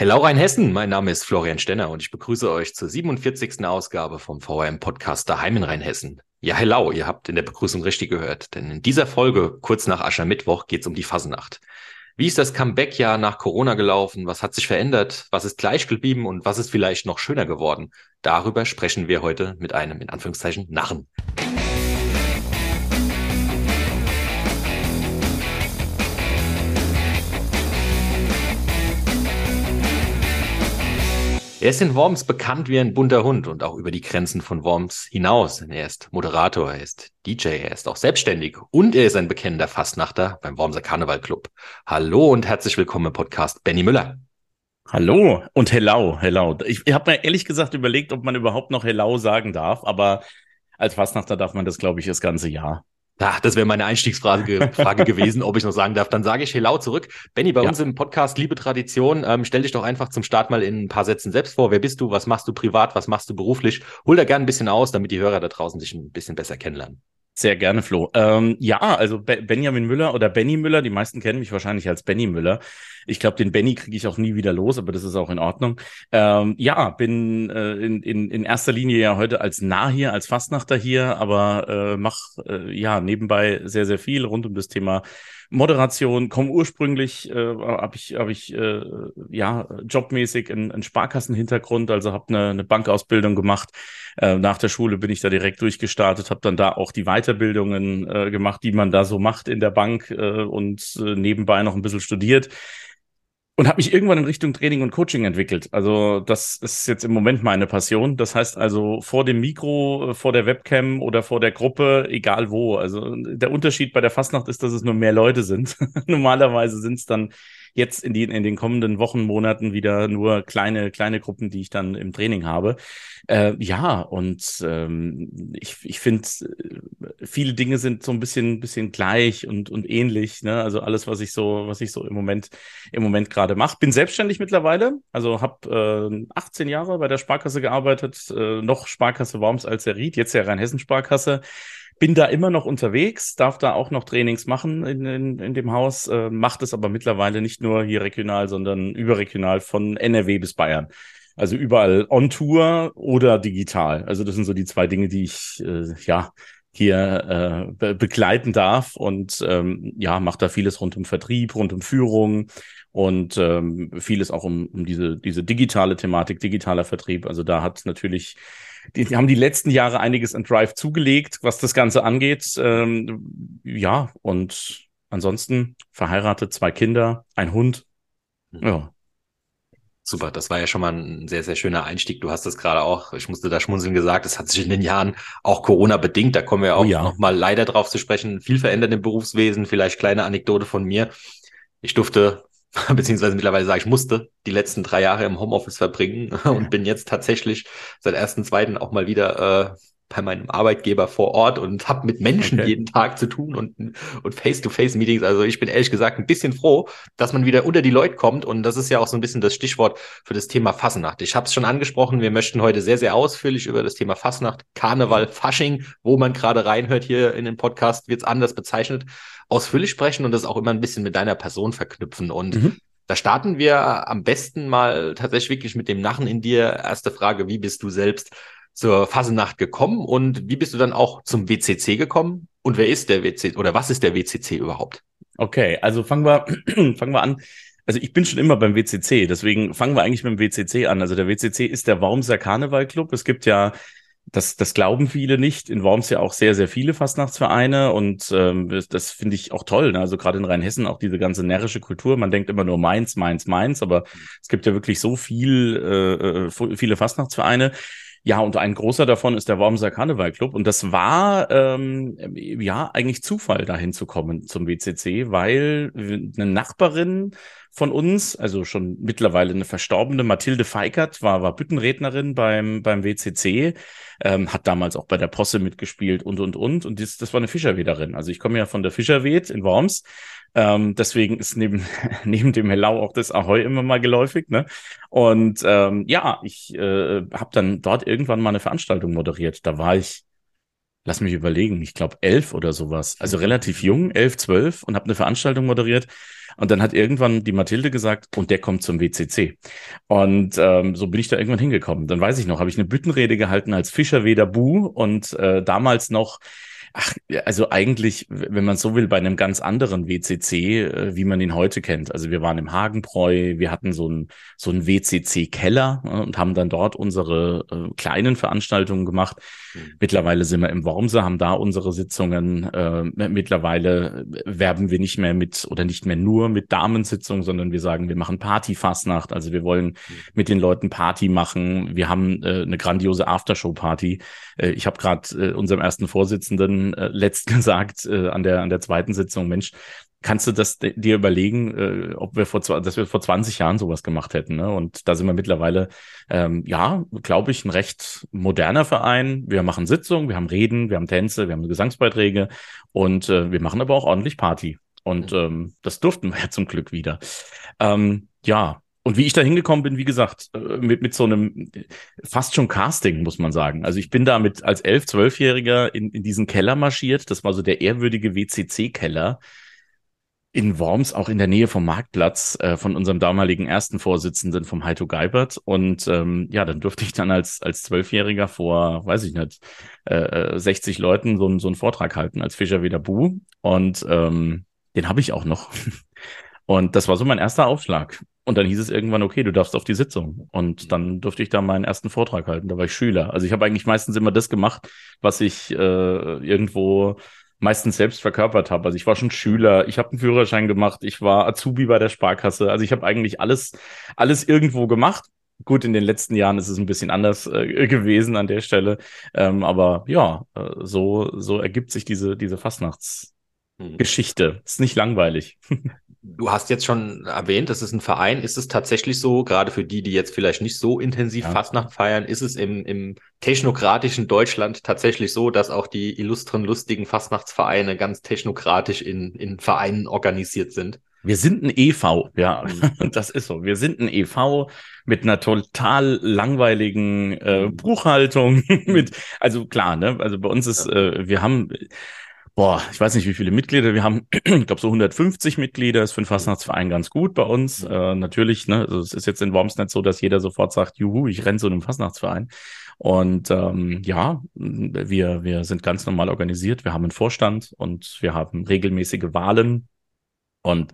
Hello Rheinhessen, mein Name ist Florian Stenner und ich begrüße euch zur 47. Ausgabe vom VRM-Podcast Daheim in Rheinhessen. Ja, hello, ihr habt in der Begrüßung richtig gehört, denn in dieser Folge, kurz nach Aschermittwoch, geht es um die Fasenacht. Wie ist das Comeback-Jahr nach Corona gelaufen? Was hat sich verändert? Was ist gleich geblieben und was ist vielleicht noch schöner geworden? Darüber sprechen wir heute mit einem, in Anführungszeichen, Narren. Er ist in Worms bekannt wie ein bunter Hund und auch über die Grenzen von Worms hinaus. Er ist Moderator, er ist DJ, er ist auch selbstständig und er ist ein bekennender Fastnachter beim Wormser Karneval Club. Hallo und herzlich willkommen im Podcast Benny Müller. Hallo und hello, hello. Ich, ich habe mir ehrlich gesagt überlegt, ob man überhaupt noch hello sagen darf, aber als Fastnachter darf man das, glaube ich, das ganze Jahr. Ja, das wäre meine Einstiegsfrage Frage gewesen, ob ich noch sagen darf. Dann sage ich Hello zurück. Benny, bei ja. uns im Podcast Liebe Tradition, ähm, stell dich doch einfach zum Start mal in ein paar Sätzen selbst vor. Wer bist du? Was machst du privat? Was machst du beruflich? Hol da gerne ein bisschen aus, damit die Hörer da draußen dich ein bisschen besser kennenlernen. Sehr gerne, Flo. Ähm, ja, also Be Benjamin Müller oder Benny Müller, die meisten kennen mich wahrscheinlich als Benny Müller. Ich glaube, den Benny kriege ich auch nie wieder los, aber das ist auch in Ordnung. Ähm, ja, bin äh, in, in, in erster Linie ja heute als Nah hier, als Fastnachter hier, aber äh, mach äh, ja nebenbei sehr, sehr viel rund um das Thema Moderation, komme ursprünglich, äh, habe ich, hab ich äh, ja jobmäßig einen, einen Sparkassenhintergrund, also habe eine, eine Bankausbildung gemacht. Äh, nach der Schule bin ich da direkt durchgestartet, habe dann da auch die Weiterbildungen äh, gemacht, die man da so macht in der Bank äh, und äh, nebenbei noch ein bisschen studiert und habe mich irgendwann in Richtung Training und Coaching entwickelt. Also das ist jetzt im Moment meine Passion. Das heißt also vor dem Mikro, vor der Webcam oder vor der Gruppe, egal wo. Also der Unterschied bei der Fastnacht ist, dass es nur mehr Leute sind. Normalerweise sind es dann jetzt in, die, in den kommenden Wochen, Monaten wieder nur kleine, kleine Gruppen, die ich dann im Training habe. Äh, ja, und ähm, ich, ich finde, viele Dinge sind so ein bisschen, bisschen gleich und, und ähnlich. Ne? Also alles, was ich so, was ich so im Moment, im Moment gerade mache. Bin selbstständig mittlerweile, also habe äh, 18 Jahre bei der Sparkasse gearbeitet, äh, noch Sparkasse Worms als der Ried, jetzt ja Rheinhessen Sparkasse bin da immer noch unterwegs, darf da auch noch Trainings machen in, in, in dem Haus, äh, macht es aber mittlerweile nicht nur hier regional, sondern überregional von NRW bis Bayern. Also überall on Tour oder digital. Also das sind so die zwei Dinge, die ich äh, ja hier äh, be begleiten darf und ähm, ja, macht da vieles rund um Vertrieb, rund um Führung und ähm, vieles auch um, um diese, diese digitale Thematik, digitaler Vertrieb. Also da hat natürlich die, die haben die letzten Jahre einiges an Drive zugelegt, was das Ganze angeht. Ähm, ja, und ansonsten verheiratet, zwei Kinder, ein Hund. Mhm. Ja. Super, das war ja schon mal ein sehr, sehr schöner Einstieg. Du hast es gerade auch, ich musste da schmunzeln gesagt, es hat sich in den Jahren auch Corona bedingt, da kommen wir auch oh ja. noch mal leider drauf zu sprechen, viel verändert im Berufswesen, vielleicht kleine Anekdote von mir. Ich durfte beziehungsweise mittlerweile sage ich musste, die letzten drei Jahre im Homeoffice verbringen und bin jetzt tatsächlich seit ersten, zweiten auch mal wieder äh, bei meinem Arbeitgeber vor Ort und habe mit Menschen okay. jeden Tag zu tun und, und Face-to-Face-Meetings. Also ich bin ehrlich gesagt ein bisschen froh, dass man wieder unter die Leute kommt und das ist ja auch so ein bisschen das Stichwort für das Thema Fasnacht. Ich habe es schon angesprochen, wir möchten heute sehr, sehr ausführlich über das Thema Fasnacht, Karneval, Fasching, wo man gerade reinhört hier in den Podcast, wird es anders bezeichnet, ausführlich sprechen und das auch immer ein bisschen mit deiner Person verknüpfen und mhm. Da starten wir am besten mal tatsächlich wirklich mit dem Narren in dir. Erste Frage, wie bist du selbst zur Fasenacht gekommen und wie bist du dann auch zum WCC gekommen? Und wer ist der WCC oder was ist der WCC überhaupt? Okay, also fangen wir, fangen wir an. Also ich bin schon immer beim WCC, deswegen fangen wir eigentlich mit dem WCC an. Also der WCC ist der Wormser Karnevalclub. Es gibt ja das, das glauben viele nicht. In Worms ja auch sehr, sehr viele Fastnachtsvereine und ähm, das, das finde ich auch toll. Ne? Also gerade in Rheinhessen auch diese ganze närrische Kultur. Man denkt immer nur Mainz, Mainz, Mainz, aber es gibt ja wirklich so viel, äh, äh viele Fastnachtsvereine. Ja, und ein großer davon ist der Wormser Karnevalclub. Und das war ähm, ja eigentlich Zufall, dahin zu kommen zum WCC, weil eine Nachbarin von uns, also schon mittlerweile eine verstorbene Mathilde Feikert, war, war Büttenrednerin beim, beim WCC, ähm, hat damals auch bei der Posse mitgespielt und, und, und. Und das, das war eine Fischerwederin. Also ich komme ja von der Fischerwed in Worms ähm, deswegen ist neben, neben dem Hellau auch das Ahoi immer mal geläufig. Ne? Und ähm, ja, ich äh, habe dann dort irgendwann mal eine Veranstaltung moderiert. Da war ich, lass mich überlegen, ich glaube elf oder sowas. Also relativ jung, elf, zwölf und habe eine Veranstaltung moderiert. Und dann hat irgendwann die Mathilde gesagt, und der kommt zum WCC. Und ähm, so bin ich da irgendwann hingekommen. Dann weiß ich noch, habe ich eine Büttenrede gehalten als Fischer Weder Bu und äh, damals noch Ach, also eigentlich, wenn man so will, bei einem ganz anderen WCC, äh, wie man ihn heute kennt. Also wir waren im Hagenbräu, wir hatten so einen so einen WCC-Keller äh, und haben dann dort unsere äh, kleinen Veranstaltungen gemacht. Mhm. Mittlerweile sind wir im Wormse, haben da unsere Sitzungen. Äh, mittlerweile werben wir nicht mehr mit oder nicht mehr nur mit Damensitzungen, sondern wir sagen, wir machen Party-Fastnacht. Also wir wollen mhm. mit den Leuten Party machen. Wir haben äh, eine grandiose Aftershow-Party. Äh, ich habe gerade äh, unserem ersten Vorsitzenden äh, letzt gesagt äh, an der an der zweiten Sitzung, Mensch, kannst du das dir überlegen, äh, ob wir vor dass wir vor 20 Jahren sowas gemacht hätten? Ne? Und da sind wir mittlerweile, ähm, ja, glaube ich, ein recht moderner Verein. Wir machen Sitzungen, wir haben Reden, wir haben Tänze, wir haben Gesangsbeiträge und äh, wir machen aber auch ordentlich Party. Und mhm. ähm, das durften wir ja zum Glück wieder. Ähm, ja, und wie ich da hingekommen bin, wie gesagt, äh, mit, mit so einem fast schon Casting, muss man sagen. Also ich bin da mit als elf, zwölfjähriger in, in diesen Keller marschiert. Das war so der ehrwürdige WCC-Keller in Worms, auch in der Nähe vom Marktplatz, äh, von unserem damaligen ersten Vorsitzenden vom Heito Geibert. Und ähm, ja, dann durfte ich dann als als Zwölfjähriger vor, weiß ich nicht, äh, 60 äh, Leuten so, so einen Vortrag halten als Fischer wieder Bu. Und ähm, den habe ich auch noch. Und das war so mein erster Aufschlag. Und dann hieß es irgendwann, okay, du darfst auf die Sitzung. Und dann durfte ich da meinen ersten Vortrag halten. Da war ich Schüler. Also ich habe eigentlich meistens immer das gemacht, was ich äh, irgendwo meistens selbst verkörpert habe. Also ich war schon Schüler, ich habe einen Führerschein gemacht, ich war Azubi bei der Sparkasse. Also ich habe eigentlich alles, alles irgendwo gemacht. Gut, in den letzten Jahren ist es ein bisschen anders äh, gewesen an der Stelle. Ähm, aber ja, äh, so, so ergibt sich diese, diese Fastnachtsgeschichte. Ist nicht langweilig. Du hast jetzt schon erwähnt, das ist ein Verein. Ist es tatsächlich so, gerade für die, die jetzt vielleicht nicht so intensiv ja. Fastnacht feiern, ist es im, im technokratischen Deutschland tatsächlich so, dass auch die illustren, lustigen Fastnachtsvereine ganz technokratisch in, in Vereinen organisiert sind? Wir sind ein EV, ja, mhm. das ist so. Wir sind ein EV mit einer total langweiligen äh, mhm. Buchhaltung. mit, also klar, ne? Also bei uns ist, äh, wir haben boah, ich weiß nicht, wie viele Mitglieder wir haben. ich glaube, so 150 Mitglieder ist für den Fastnachtsverein ganz gut bei uns. Äh, natürlich, ne, also es ist jetzt in Worms nicht so, dass jeder sofort sagt, juhu, ich renne zu einem Fastnachtsverein. Und ähm, ja, wir, wir sind ganz normal organisiert. Wir haben einen Vorstand und wir haben regelmäßige Wahlen. Und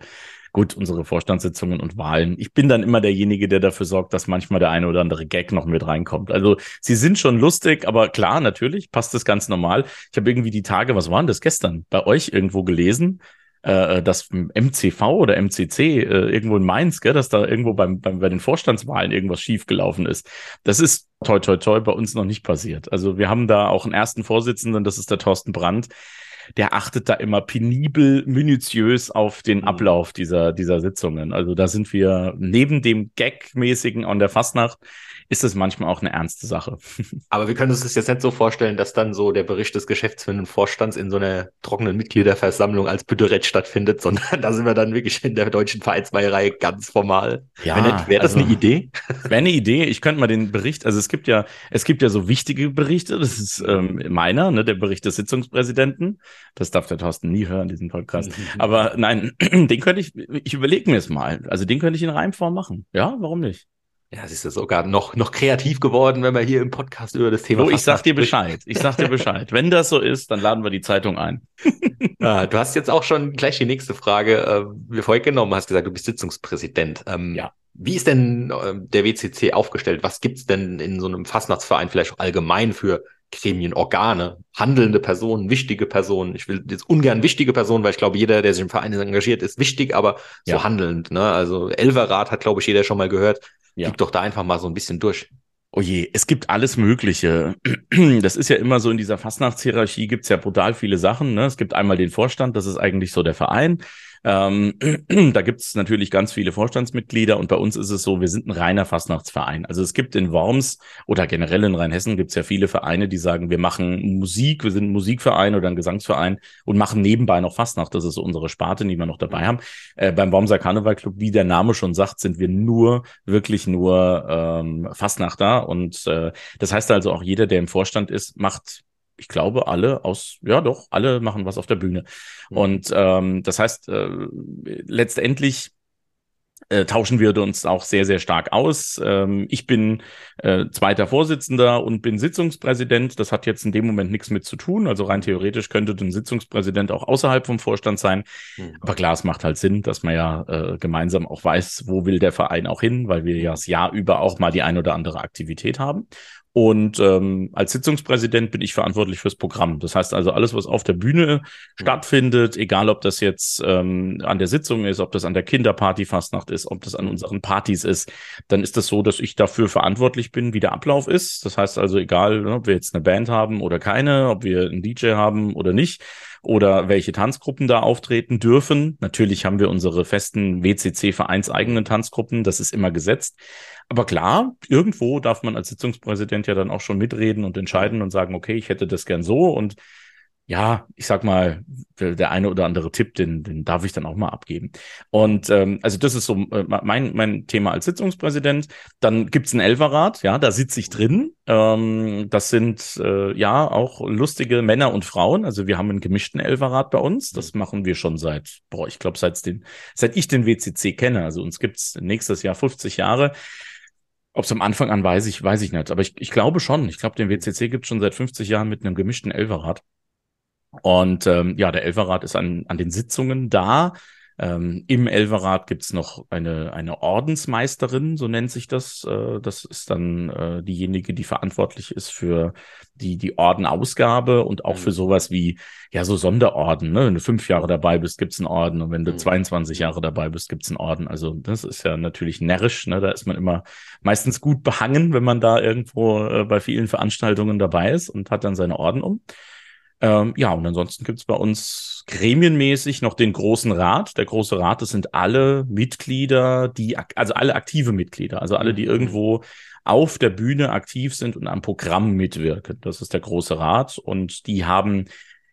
gut, unsere Vorstandssitzungen und Wahlen. Ich bin dann immer derjenige, der dafür sorgt, dass manchmal der eine oder andere Gag noch mit reinkommt. Also sie sind schon lustig, aber klar, natürlich passt das ganz normal. Ich habe irgendwie die Tage, was waren das gestern, bei euch irgendwo gelesen, äh, dass MCV oder MCC äh, irgendwo in Mainz, gell, dass da irgendwo beim, beim, bei den Vorstandswahlen irgendwas schiefgelaufen ist. Das ist toi toi toi bei uns noch nicht passiert. Also wir haben da auch einen ersten Vorsitzenden, das ist der Thorsten Brandt der achtet da immer penibel, minutiös auf den mhm. Ablauf dieser, dieser Sitzungen. Also da sind wir neben dem Gag-mäßigen an der Fastnacht ist es manchmal auch eine ernste Sache. Aber wir können uns das jetzt nicht so vorstellen, dass dann so der Bericht des geschäftsführenden Vorstands in so einer trockenen Mitgliederversammlung als Bütterett stattfindet, sondern da sind wir dann wirklich in der deutschen Vereinsmeisterei ganz formal. Ja, wäre das also, eine Idee? Wäre eine Idee. Ich könnte mal den Bericht, also es gibt ja, es gibt ja so wichtige Berichte. Das ist ähm, meiner, ne, der Bericht des Sitzungspräsidenten. Das darf der Thorsten nie hören, diesen Podcast. Aber nein, den könnte ich, ich überlege mir es mal. Also den könnte ich in Reimform machen. Ja, warum nicht? Ja, es ist ja sogar noch, noch kreativ geworden, wenn wir hier im Podcast über das Thema. Oh, ich sag dir Bescheid. Ich sag dir Bescheid. wenn das so ist, dann laden wir die Zeitung ein. ja, du hast jetzt auch schon gleich die nächste Frage äh, mir vorgenommen, hast gesagt, du bist Sitzungspräsident. Ähm, ja. Wie ist denn äh, der WCC aufgestellt? Was gibt's denn in so einem Fastnachtsverein vielleicht auch allgemein für Gremien, Organe, handelnde Personen, wichtige Personen. Ich will jetzt ungern wichtige Personen, weil ich glaube, jeder, der sich im Verein engagiert, ist wichtig, aber so ja. handelnd. Ne? Also Elverrat hat, glaube ich, jeder schon mal gehört. Ja. Gib doch da einfach mal so ein bisschen durch. Oh je, es gibt alles Mögliche. Das ist ja immer so in dieser Fastnachtshierarchie gibt's ja brutal viele Sachen. Ne? Es gibt einmal den Vorstand, das ist eigentlich so der Verein. Ähm, da gibt es natürlich ganz viele Vorstandsmitglieder und bei uns ist es so, wir sind ein reiner Fastnachtsverein. Also es gibt in Worms oder generell in Rheinhessen gibt es ja viele Vereine, die sagen, wir machen Musik, wir sind ein Musikverein oder ein Gesangsverein und machen nebenbei noch Fastnacht. Das ist so unsere Sparte, die wir noch dabei haben. Äh, beim Wormser Karnevalclub, wie der Name schon sagt, sind wir nur, wirklich nur ähm, Fastnachter und äh, das heißt also auch jeder, der im Vorstand ist, macht ich glaube, alle aus, ja doch, alle machen was auf der Bühne. Mhm. Und ähm, das heißt, äh, letztendlich äh, tauschen wir uns auch sehr, sehr stark aus. Ähm, ich bin äh, zweiter Vorsitzender und bin Sitzungspräsident. Das hat jetzt in dem Moment nichts mit zu tun. Also rein theoretisch könnte ein Sitzungspräsident auch außerhalb vom Vorstand sein. Mhm. Aber klar, es macht halt Sinn, dass man ja äh, gemeinsam auch weiß, wo will der Verein auch hin, weil wir ja das Jahr über auch mal die ein oder andere Aktivität haben. Und ähm, als Sitzungspräsident bin ich verantwortlich fürs Programm. Das heißt also, alles, was auf der Bühne stattfindet, egal ob das jetzt ähm, an der Sitzung ist, ob das an der Kinderparty Fastnacht ist, ob das an unseren Partys ist, dann ist das so, dass ich dafür verantwortlich bin, wie der Ablauf ist. Das heißt also, egal, ne, ob wir jetzt eine Band haben oder keine, ob wir einen DJ haben oder nicht, oder welche Tanzgruppen da auftreten dürfen. Natürlich haben wir unsere festen WCC-vereinseigenen Tanzgruppen, das ist immer gesetzt. Aber klar, irgendwo darf man als Sitzungspräsident ja dann auch schon mitreden und entscheiden und sagen, okay, ich hätte das gern so und ja, ich sag mal, der eine oder andere Tipp, den, den darf ich dann auch mal abgeben. Und ähm, also das ist so äh, mein, mein Thema als Sitzungspräsident. Dann gibt's ein Elferrat, ja, da sitze ich drin. Ähm, das sind äh, ja auch lustige Männer und Frauen. Also wir haben einen gemischten Elferrat bei uns. Das machen wir schon seit, boah, ich glaube, seit, den, seit ich den WCC kenne. Also uns gibt's nächstes Jahr 50 Jahre. Ob es am Anfang an weiß ich, weiß ich nicht. Aber ich, ich glaube schon. Ich glaube, den WCC gibt schon seit 50 Jahren mit einem gemischten Elferrat. Und ähm, ja, der Elferrat ist an, an den Sitzungen da. Ähm, Im Elferrat gibt's noch eine, eine Ordensmeisterin, so nennt sich das. Äh, das ist dann äh, diejenige, die verantwortlich ist für die, die Ordenausgabe und auch mhm. für sowas wie, ja, so Sonderorden. Ne? Wenn du fünf Jahre dabei bist, gibt's einen Orden. Und wenn du mhm. 22 Jahre dabei bist, gibt's einen Orden. Also das ist ja natürlich närrisch. Ne? Da ist man immer meistens gut behangen, wenn man da irgendwo äh, bei vielen Veranstaltungen dabei ist und hat dann seine Orden um. Ähm, ja, und ansonsten gibt's bei uns gremienmäßig noch den großen Rat. Der große Rat, das sind alle Mitglieder, die, also alle aktive Mitglieder, also alle, die mhm. irgendwo auf der Bühne aktiv sind und am Programm mitwirken. Das ist der große Rat. Und die haben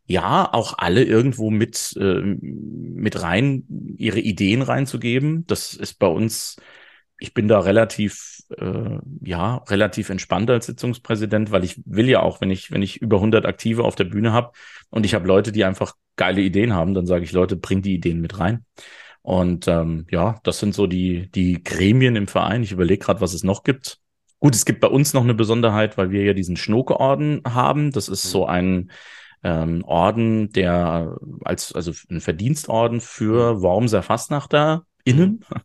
ja auch alle irgendwo mit, äh, mit rein, ihre Ideen reinzugeben. Das ist bei uns ich bin da relativ, äh, ja, relativ entspannt als Sitzungspräsident, weil ich will ja auch, wenn ich, wenn ich über 100 Aktive auf der Bühne habe und ich habe Leute, die einfach geile Ideen haben, dann sage ich, Leute, bringt die Ideen mit rein. Und ähm, ja, das sind so die, die Gremien im Verein. Ich überlege gerade, was es noch gibt. Gut, es gibt bei uns noch eine Besonderheit, weil wir ja diesen Schnoke-Orden haben. Das ist so ein ähm, Orden, der als, also ein Verdienstorden für Wormser Fastnachter innen. Mhm.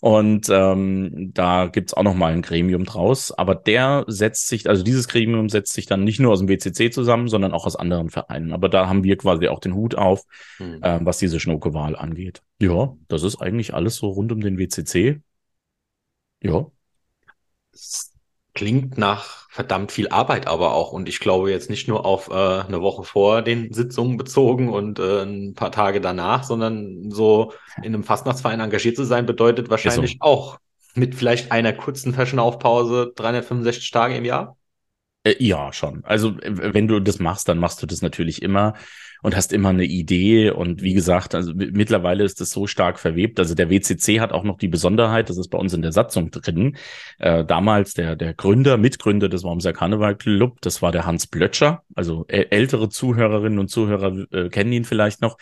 Und ähm, da gibt's auch noch mal ein Gremium draus. Aber der setzt sich, also dieses Gremium setzt sich dann nicht nur aus dem WCC zusammen, sondern auch aus anderen Vereinen. Aber da haben wir quasi auch den Hut auf, mhm. äh, was diese Schnucke-Wahl angeht. Ja, das ist eigentlich alles so rund um den WCC. Ja. Klingt nach verdammt viel Arbeit aber auch. Und ich glaube jetzt nicht nur auf äh, eine Woche vor den Sitzungen bezogen und äh, ein paar Tage danach, sondern so in einem Fastnachtsverein engagiert zu sein, bedeutet wahrscheinlich so. auch mit vielleicht einer kurzen Fashion-Aufpause 365 Tage im Jahr? Äh, ja, schon. Also wenn du das machst, dann machst du das natürlich immer und hast immer eine Idee. Und wie gesagt, also mittlerweile ist das so stark verwebt. Also der WCC hat auch noch die Besonderheit, das ist bei uns in der Satzung drin. Äh, damals der, der Gründer, Mitgründer des Wormser Karneval Club, das war der Hans Blötscher. Also ältere Zuhörerinnen und Zuhörer äh, kennen ihn vielleicht noch.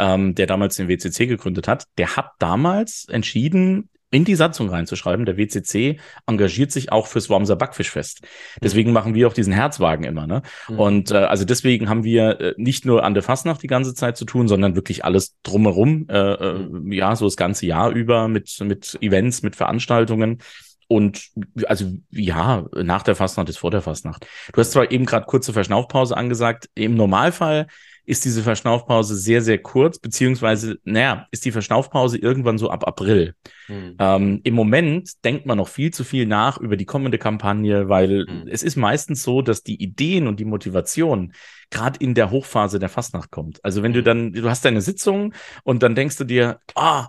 Ähm, der damals den WCC gegründet hat, der hat damals entschieden, in die Satzung reinzuschreiben, der WCC engagiert sich auch fürs Wormser Backfischfest. Deswegen machen wir auch diesen Herzwagen immer. Ne? Mhm. Und äh, also deswegen haben wir äh, nicht nur an der Fastnacht die ganze Zeit zu tun, sondern wirklich alles drumherum, äh, äh, mhm. ja, so das ganze Jahr über mit, mit Events, mit Veranstaltungen. Und also ja, nach der Fastnacht ist vor der Fastnacht. Du hast zwar eben gerade kurze Verschnaufpause angesagt. Im Normalfall ist diese Verschnaufpause sehr, sehr kurz, beziehungsweise, naja, ist die Verschnaufpause irgendwann so ab April. Mhm. Ähm, Im Moment denkt man noch viel zu viel nach über die kommende Kampagne, weil mhm. es ist meistens so, dass die Ideen und die Motivation gerade in der Hochphase der Fastnacht kommt. Also wenn du hm. dann, du hast deine Sitzung und dann denkst du dir, ah,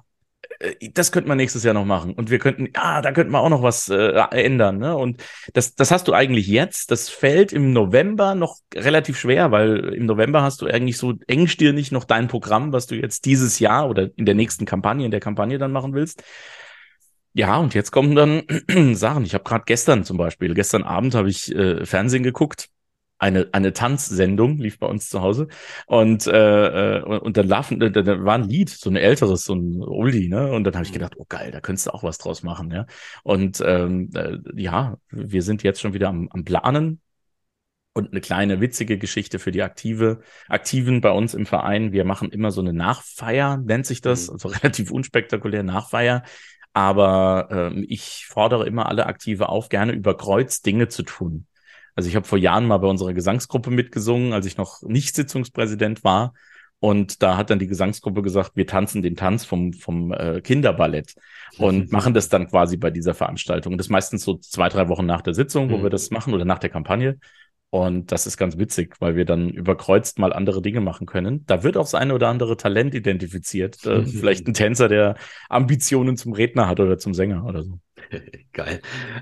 das könnte man nächstes Jahr noch machen. Und wir könnten, ah, da könnten wir auch noch was äh, ändern. Ne? Und das, das hast du eigentlich jetzt. Das fällt im November noch relativ schwer, weil im November hast du eigentlich so engstirnig noch dein Programm, was du jetzt dieses Jahr oder in der nächsten Kampagne, in der Kampagne dann machen willst. Ja, und jetzt kommen dann Sachen. Ich habe gerade gestern zum Beispiel, gestern Abend habe ich äh, Fernsehen geguckt eine, eine Tanzsendung, lief bei uns zu Hause. Und, äh, äh und, dann, laufen, da, war ein Lied, so ein älteres, so ein Oldie, ne? Und dann habe ich mhm. gedacht, oh geil, da könntest du auch was draus machen, ja. Und ähm, äh, ja, wir sind jetzt schon wieder am, am Planen. Und eine kleine witzige Geschichte für die Aktive, Aktiven bei uns im Verein. Wir machen immer so eine Nachfeier, nennt sich das, mhm. also relativ unspektakulär Nachfeier. Aber ähm, ich fordere immer alle Aktive auf, gerne über Kreuz Dinge zu tun. Also ich habe vor Jahren mal bei unserer Gesangsgruppe mitgesungen, als ich noch nicht Sitzungspräsident war. Und da hat dann die Gesangsgruppe gesagt, wir tanzen den Tanz vom, vom äh, Kinderballett und machen das dann quasi bei dieser Veranstaltung. Das meistens so zwei, drei Wochen nach der Sitzung, wo mhm. wir das machen oder nach der Kampagne. Und das ist ganz witzig, weil wir dann überkreuzt mal andere Dinge machen können. Da wird auch das eine oder andere Talent identifiziert. Äh, vielleicht ein Tänzer, der Ambitionen zum Redner hat oder zum Sänger oder so. Geil.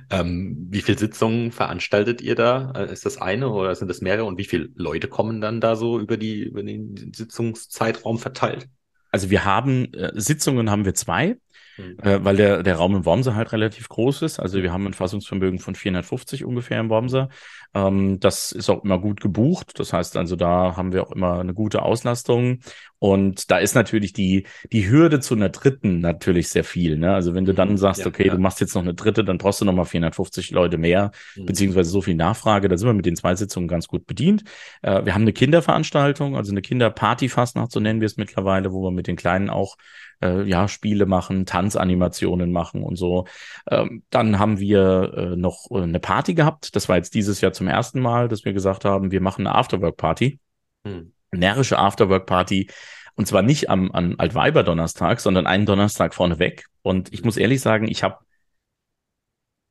Ähm, wie viele Sitzungen veranstaltet ihr da? Äh, ist das eine oder sind das mehrere? Und wie viele Leute kommen dann da so über, die, über den Sitzungszeitraum verteilt? Also wir haben äh, Sitzungen haben wir zwei. Mhm. Äh, weil der, der Raum im Wormser halt relativ groß ist. Also wir haben ein Fassungsvermögen von 450 ungefähr im Wormser. Ähm, das ist auch immer gut gebucht. Das heißt also, da haben wir auch immer eine gute Auslastung. Und da ist natürlich die, die Hürde zu einer dritten natürlich sehr viel. Ne? Also wenn du dann mhm. sagst, ja, okay, ja. du machst jetzt noch eine dritte, dann brauchst du nochmal 450 Leute mehr, mhm. beziehungsweise so viel Nachfrage. Da sind wir mit den zwei Sitzungen ganz gut bedient. Äh, wir haben eine Kinderveranstaltung, also eine Kinderparty-Fastnacht, so nennen wir es mittlerweile, wo wir mit den Kleinen auch äh, ja, Spiele machen, Tanzanimationen machen und so. Ähm, dann haben wir äh, noch äh, eine Party gehabt. Das war jetzt dieses Jahr zum ersten Mal, dass wir gesagt haben, wir machen eine Afterwork-Party. Hm. Närrische Afterwork-Party. Und zwar nicht am an Altweiber-Donnerstag, sondern einen Donnerstag vorneweg. Und ich muss ehrlich sagen, ich habe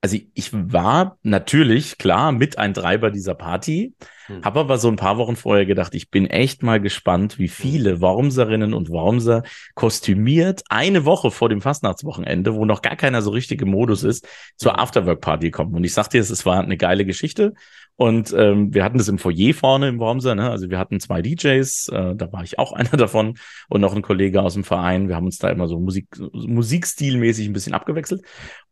also ich war natürlich klar mit ein Treiber dieser Party, hm. habe aber so ein paar Wochen vorher gedacht, ich bin echt mal gespannt, wie viele hm. Wormserinnen und Wormser kostümiert eine Woche vor dem Fastnachtswochenende, wo noch gar keiner so richtig im Modus ist, zur hm. Afterwork-Party kommen. Und ich sagte dir, es war eine geile Geschichte. Und ähm, wir hatten das im Foyer vorne im Wormser, ne? Also wir hatten zwei DJs, äh, da war ich auch einer davon und noch ein Kollege aus dem Verein. Wir haben uns da immer so Musik, musikstilmäßig ein bisschen abgewechselt.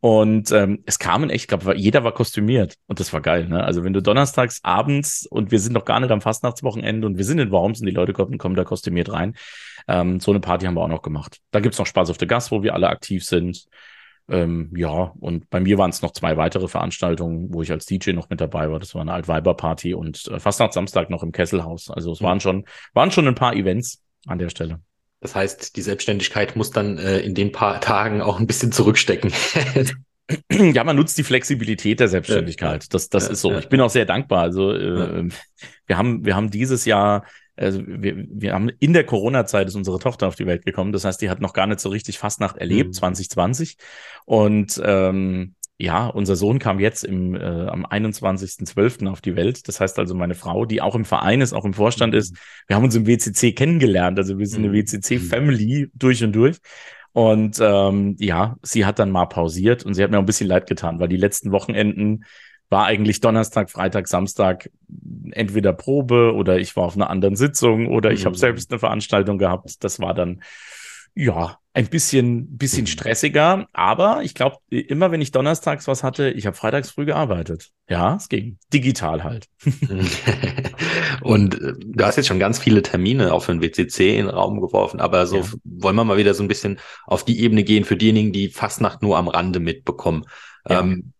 Und ähm, es kamen echt, ich glaube, jeder war kostümiert und das war geil. Ne? Also wenn du donnerstags abends und wir sind noch gar nicht am Fastnachtswochenende und wir sind in Worms und die Leute kommen, kommen da kostümiert rein. Ähm, so eine Party haben wir auch noch gemacht. Da gibt's noch Spaß auf der Gas, wo wir alle aktiv sind. Ähm, ja, und bei mir waren es noch zwei weitere Veranstaltungen, wo ich als DJ noch mit dabei war. Das war eine Altweiber-Party und äh, fast nach Samstag noch im Kesselhaus. Also es waren schon, waren schon ein paar Events an der Stelle. Das heißt, die Selbstständigkeit muss dann äh, in den paar Tagen auch ein bisschen zurückstecken. ja, man nutzt die Flexibilität der Selbstständigkeit. Das, das ist so. Ich bin auch sehr dankbar. Also äh, wir haben, wir haben dieses Jahr also wir, wir haben in der Corona-Zeit ist unsere Tochter auf die Welt gekommen. Das heißt, die hat noch gar nicht so richtig Fastnacht erlebt, mhm. 2020. Und ähm, ja, unser Sohn kam jetzt im, äh, am 21.12. auf die Welt. Das heißt also, meine Frau, die auch im Verein ist, auch im Vorstand mhm. ist, wir haben uns im WCC kennengelernt. Also wir sind mhm. eine WCC-Family durch und durch. Und ähm, ja, sie hat dann mal pausiert und sie hat mir ein bisschen leid getan, weil die letzten Wochenenden war eigentlich Donnerstag, Freitag, Samstag entweder Probe oder ich war auf einer anderen Sitzung oder ich mhm. habe selbst eine Veranstaltung gehabt. Das war dann ja ein bisschen bisschen mhm. stressiger, aber ich glaube immer wenn ich donnerstags was hatte, ich habe freitags früh gearbeitet. Ja, es ging digital halt. Und äh, du hast jetzt schon ganz viele Termine auch für den WCC in den Raum geworfen, aber so ja. wollen wir mal wieder so ein bisschen auf die Ebene gehen für diejenigen, die Fastnacht nur am Rande mitbekommen. Ja. Ähm,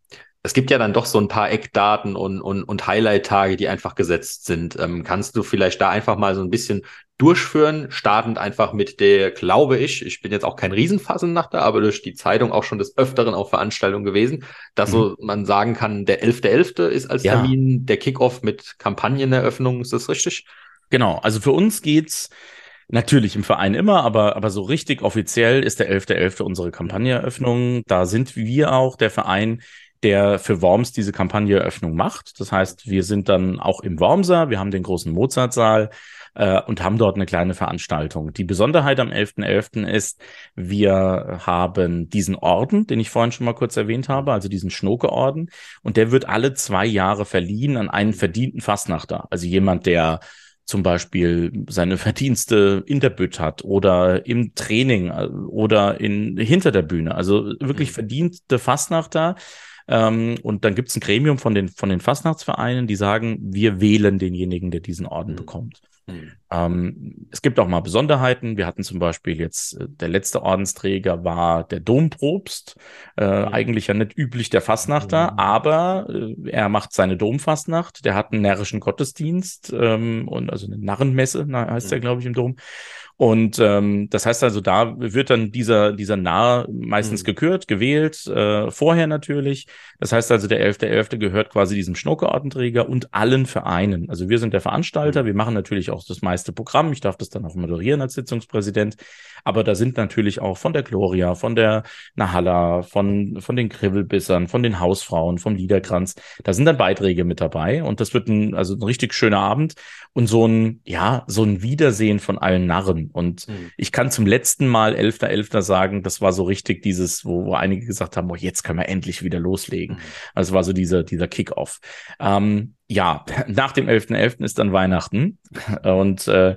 es gibt ja dann doch so ein paar Eckdaten und, und, und Highlight-Tage, die einfach gesetzt sind. Ähm, kannst du vielleicht da einfach mal so ein bisschen durchführen, startend einfach mit der, glaube ich, ich bin jetzt auch kein Riesenfassennachter, aber durch die Zeitung auch schon des Öfteren auf Veranstaltungen gewesen, dass mhm. so man sagen kann, der 11.11. .11. ist als ja. Termin der Kickoff mit Kampagneneröffnung, ist das richtig? Genau, also für uns geht's Natürlich im Verein immer, aber, aber so richtig offiziell ist der 11.11. .11. unsere Kampagneeröffnung. Da sind wir auch der Verein, der für Worms diese Kampagneeröffnung macht. Das heißt, wir sind dann auch im Wormser, wir haben den großen Mozartsaal äh, und haben dort eine kleine Veranstaltung. Die Besonderheit am 11.11. .11. ist, wir haben diesen Orden, den ich vorhin schon mal kurz erwähnt habe, also diesen Schnoke-Orden, und der wird alle zwei Jahre verliehen an einen verdienten Fastnachter, also jemand, der zum Beispiel seine Verdienste in der Bütt hat oder im Training äh, oder in, hinter der Bühne. Also wirklich mhm. verdiente Fastnachter Ähm, und dann gibt es ein Gremium von den, von den Fastnachtsvereinen, die sagen, wir wählen denjenigen, der diesen Orden mhm. bekommt. Mhm. Ähm, es gibt auch mal Besonderheiten. Wir hatten zum Beispiel jetzt, äh, der letzte Ordensträger war der Domprobst. Äh, mhm. Eigentlich ja nicht üblich der Fastnachter, mhm. aber äh, er macht seine Domfastnacht. Der hat einen närrischen Gottesdienst ähm, und also eine Narrenmesse, heißt mhm. glaube ich, im Dom. Und ähm, das heißt also, da wird dann dieser, dieser Narr meistens mhm. gekürt, gewählt, äh, vorher natürlich. Das heißt also, der 11.11. .11. gehört quasi diesem Schnuckeordenträger und allen Vereinen. Also wir sind der Veranstalter, mhm. wir machen natürlich auch das meiste Programm. Ich darf das dann auch moderieren als Sitzungspräsident. Aber da sind natürlich auch von der Gloria, von der Nahalla, von, von den Kribbelbissern, von den Hausfrauen, vom Liederkranz. Da sind dann Beiträge mit dabei und das wird ein, also ein richtig schöner Abend und so ein, ja, so ein Wiedersehen von allen Narren. Und mhm. ich kann zum letzten Mal 11.11. .11. sagen, das war so richtig dieses, wo, wo einige gesagt haben, oh, jetzt können wir endlich wieder loslegen. Mhm. Also es war so dieser, dieser Kick-Off. Ähm, ja, nach dem 11.11. .11. ist dann Weihnachten und äh,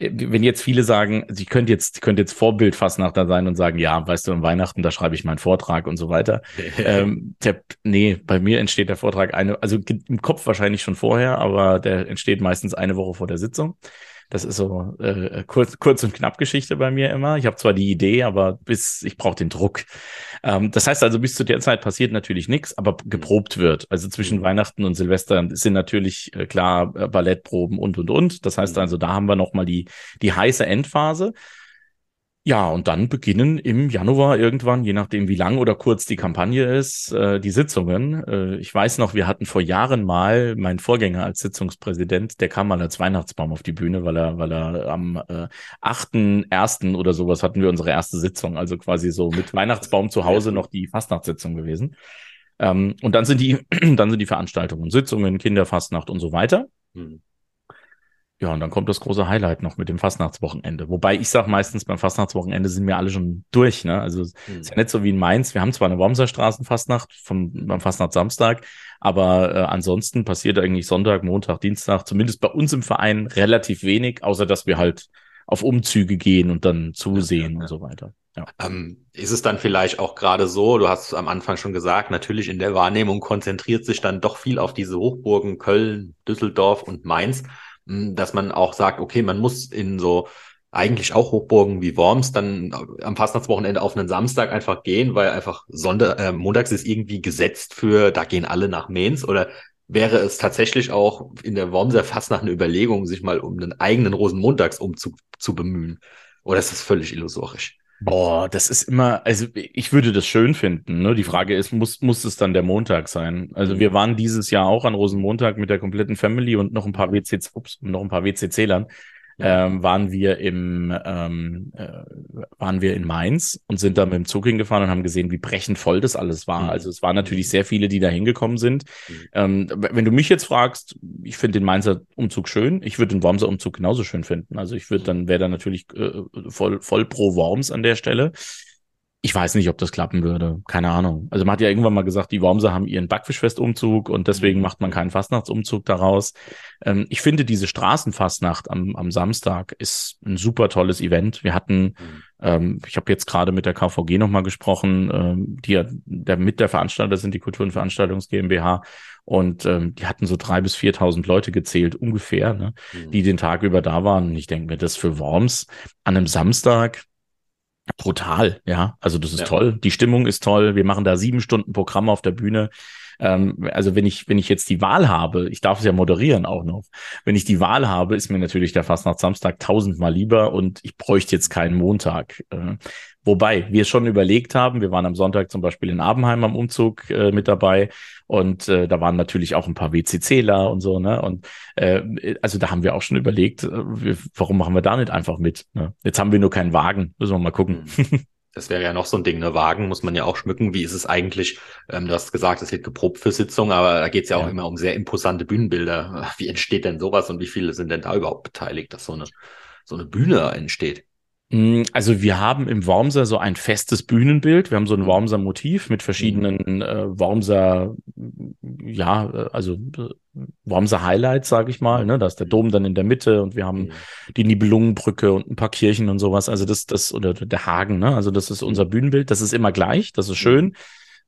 wenn jetzt viele sagen, sie könnt jetzt, könnt jetzt Vorbildfassnachter sein und sagen, ja, weißt du, an Weihnachten, da schreibe ich meinen Vortrag und so weiter. ähm, der, nee, bei mir entsteht der Vortrag eine, also im Kopf wahrscheinlich schon vorher, aber der entsteht meistens eine Woche vor der Sitzung. Das ist so äh, kurz, kurz und knapp Geschichte bei mir immer. Ich habe zwar die Idee, aber bis ich brauche den Druck. Ähm, das heißt also, bis zu der Zeit passiert natürlich nichts, aber geprobt wird. Also zwischen mhm. Weihnachten und Silvester sind natürlich äh, klar äh, Ballettproben und und und. Das heißt mhm. also, da haben wir noch mal die die heiße Endphase. Ja, und dann beginnen im Januar irgendwann, je nachdem wie lang oder kurz die Kampagne ist, äh, die Sitzungen. Äh, ich weiß noch, wir hatten vor Jahren mal meinen Vorgänger als Sitzungspräsident, der kam mal als Weihnachtsbaum auf die Bühne, weil er, weil er am äh, 8.1. oder sowas hatten wir unsere erste Sitzung, also quasi so mit Weihnachtsbaum zu Hause noch die Fastnachtssitzung gewesen. Ähm, und dann sind die, dann sind die Veranstaltungen, Sitzungen, Kinderfastnacht und so weiter. Mhm. Ja, und dann kommt das große Highlight noch mit dem Fastnachtswochenende. Wobei ich sage meistens, beim Fastnachtswochenende sind wir alle schon durch. Ne? Also mhm. ist ja nicht so wie in Mainz. Wir haben zwar eine Wormser Straßenfastnacht vom, beim Fastnachtssamstag, aber äh, ansonsten passiert eigentlich Sonntag, Montag, Dienstag, zumindest bei uns im Verein relativ wenig, außer dass wir halt auf Umzüge gehen und dann zusehen ja, ja, ja. und so weiter. Ja. Ähm, ist es dann vielleicht auch gerade so, du hast am Anfang schon gesagt, natürlich in der Wahrnehmung konzentriert sich dann doch viel auf diese Hochburgen Köln, Düsseldorf und Mainz dass man auch sagt, okay, man muss in so eigentlich auch Hochburgen wie Worms dann am Fastnachtswochenende auf einen Samstag einfach gehen, weil einfach Sonntag, äh, montags ist irgendwie gesetzt für, da gehen alle nach Mainz oder wäre es tatsächlich auch in der Wormser fast nach einer Überlegung, sich mal um einen eigenen Rosenmontagsumzug zu bemühen? Oder ist das völlig illusorisch? Boah, das ist immer, also ich würde das schön finden. Ne? Die Frage ist, muss, muss es dann der Montag sein? Also wir waren dieses Jahr auch an Rosenmontag mit der kompletten Family und noch ein paar WC, ups, noch ein paar WCC-Lern ähm, waren wir im ähm, äh, waren wir in Mainz und sind da mit dem Zug hingefahren und haben gesehen, wie brechend voll das alles war. Mhm. Also es waren natürlich sehr viele, die da hingekommen sind. Mhm. Ähm, wenn du mich jetzt fragst, ich finde den Mainzer Umzug schön. Ich würde den Wormser Umzug genauso schön finden. Also ich würde dann wäre da natürlich äh, voll voll pro Worms an der Stelle. Ich weiß nicht, ob das klappen würde. Keine Ahnung. Also man hat ja irgendwann mal gesagt, die Wormser haben ihren Backfischfestumzug und deswegen mhm. macht man keinen Fastnachtsumzug daraus. Ähm, ich finde, diese Straßenfastnacht am, am Samstag ist ein super tolles Event. Wir hatten, mhm. ähm, ich habe jetzt gerade mit der KVG nochmal gesprochen, ähm, die ja der, mit der Veranstalter sind, die Kultur- und Veranstaltungs GmbH. Und ähm, die hatten so drei bis viertausend Leute gezählt, ungefähr, ne, mhm. die den Tag über da waren. Und ich denke mir, das für Worms an einem Samstag, brutal, ja. Also das ist ja. toll. Die Stimmung ist toll. Wir machen da sieben Stunden Programm auf der Bühne. Ähm, also wenn ich, wenn ich jetzt die Wahl habe, ich darf es ja moderieren auch noch. Wenn ich die Wahl habe, ist mir natürlich der Fastnacht Samstag tausendmal lieber und ich bräuchte jetzt keinen Montag. Äh, wobei wir schon überlegt haben, wir waren am Sonntag zum Beispiel in Abenheim am Umzug äh, mit dabei und äh, da waren natürlich auch ein paar WCCler und so, ne? Und äh, also da haben wir auch schon überlegt, äh, warum machen wir da nicht einfach mit? Ne? Jetzt haben wir nur keinen Wagen, müssen wir mal gucken. Das wäre ja noch so ein Ding, ne? Wagen muss man ja auch schmücken. Wie ist es eigentlich? Ähm, du hast gesagt, es wird geprobt für Sitzungen, aber da geht es ja auch ja. immer um sehr imposante Bühnenbilder. Wie entsteht denn sowas und wie viele sind denn da überhaupt beteiligt, dass so eine, so eine Bühne entsteht? Mm, also wir haben im Wormser so ein festes Bühnenbild. Wir haben so ein Wormser Motiv mit verschiedenen mhm. äh, Wormser, ja, äh, also äh, Wormser Highlights, sage ich mal. Ne? Da ist der Dom dann in der Mitte und wir haben mhm. die Nibelungenbrücke und ein paar Kirchen und sowas. Also das, das, oder der Hagen, ne? Also das ist unser Bühnenbild. Das ist immer gleich, das ist schön.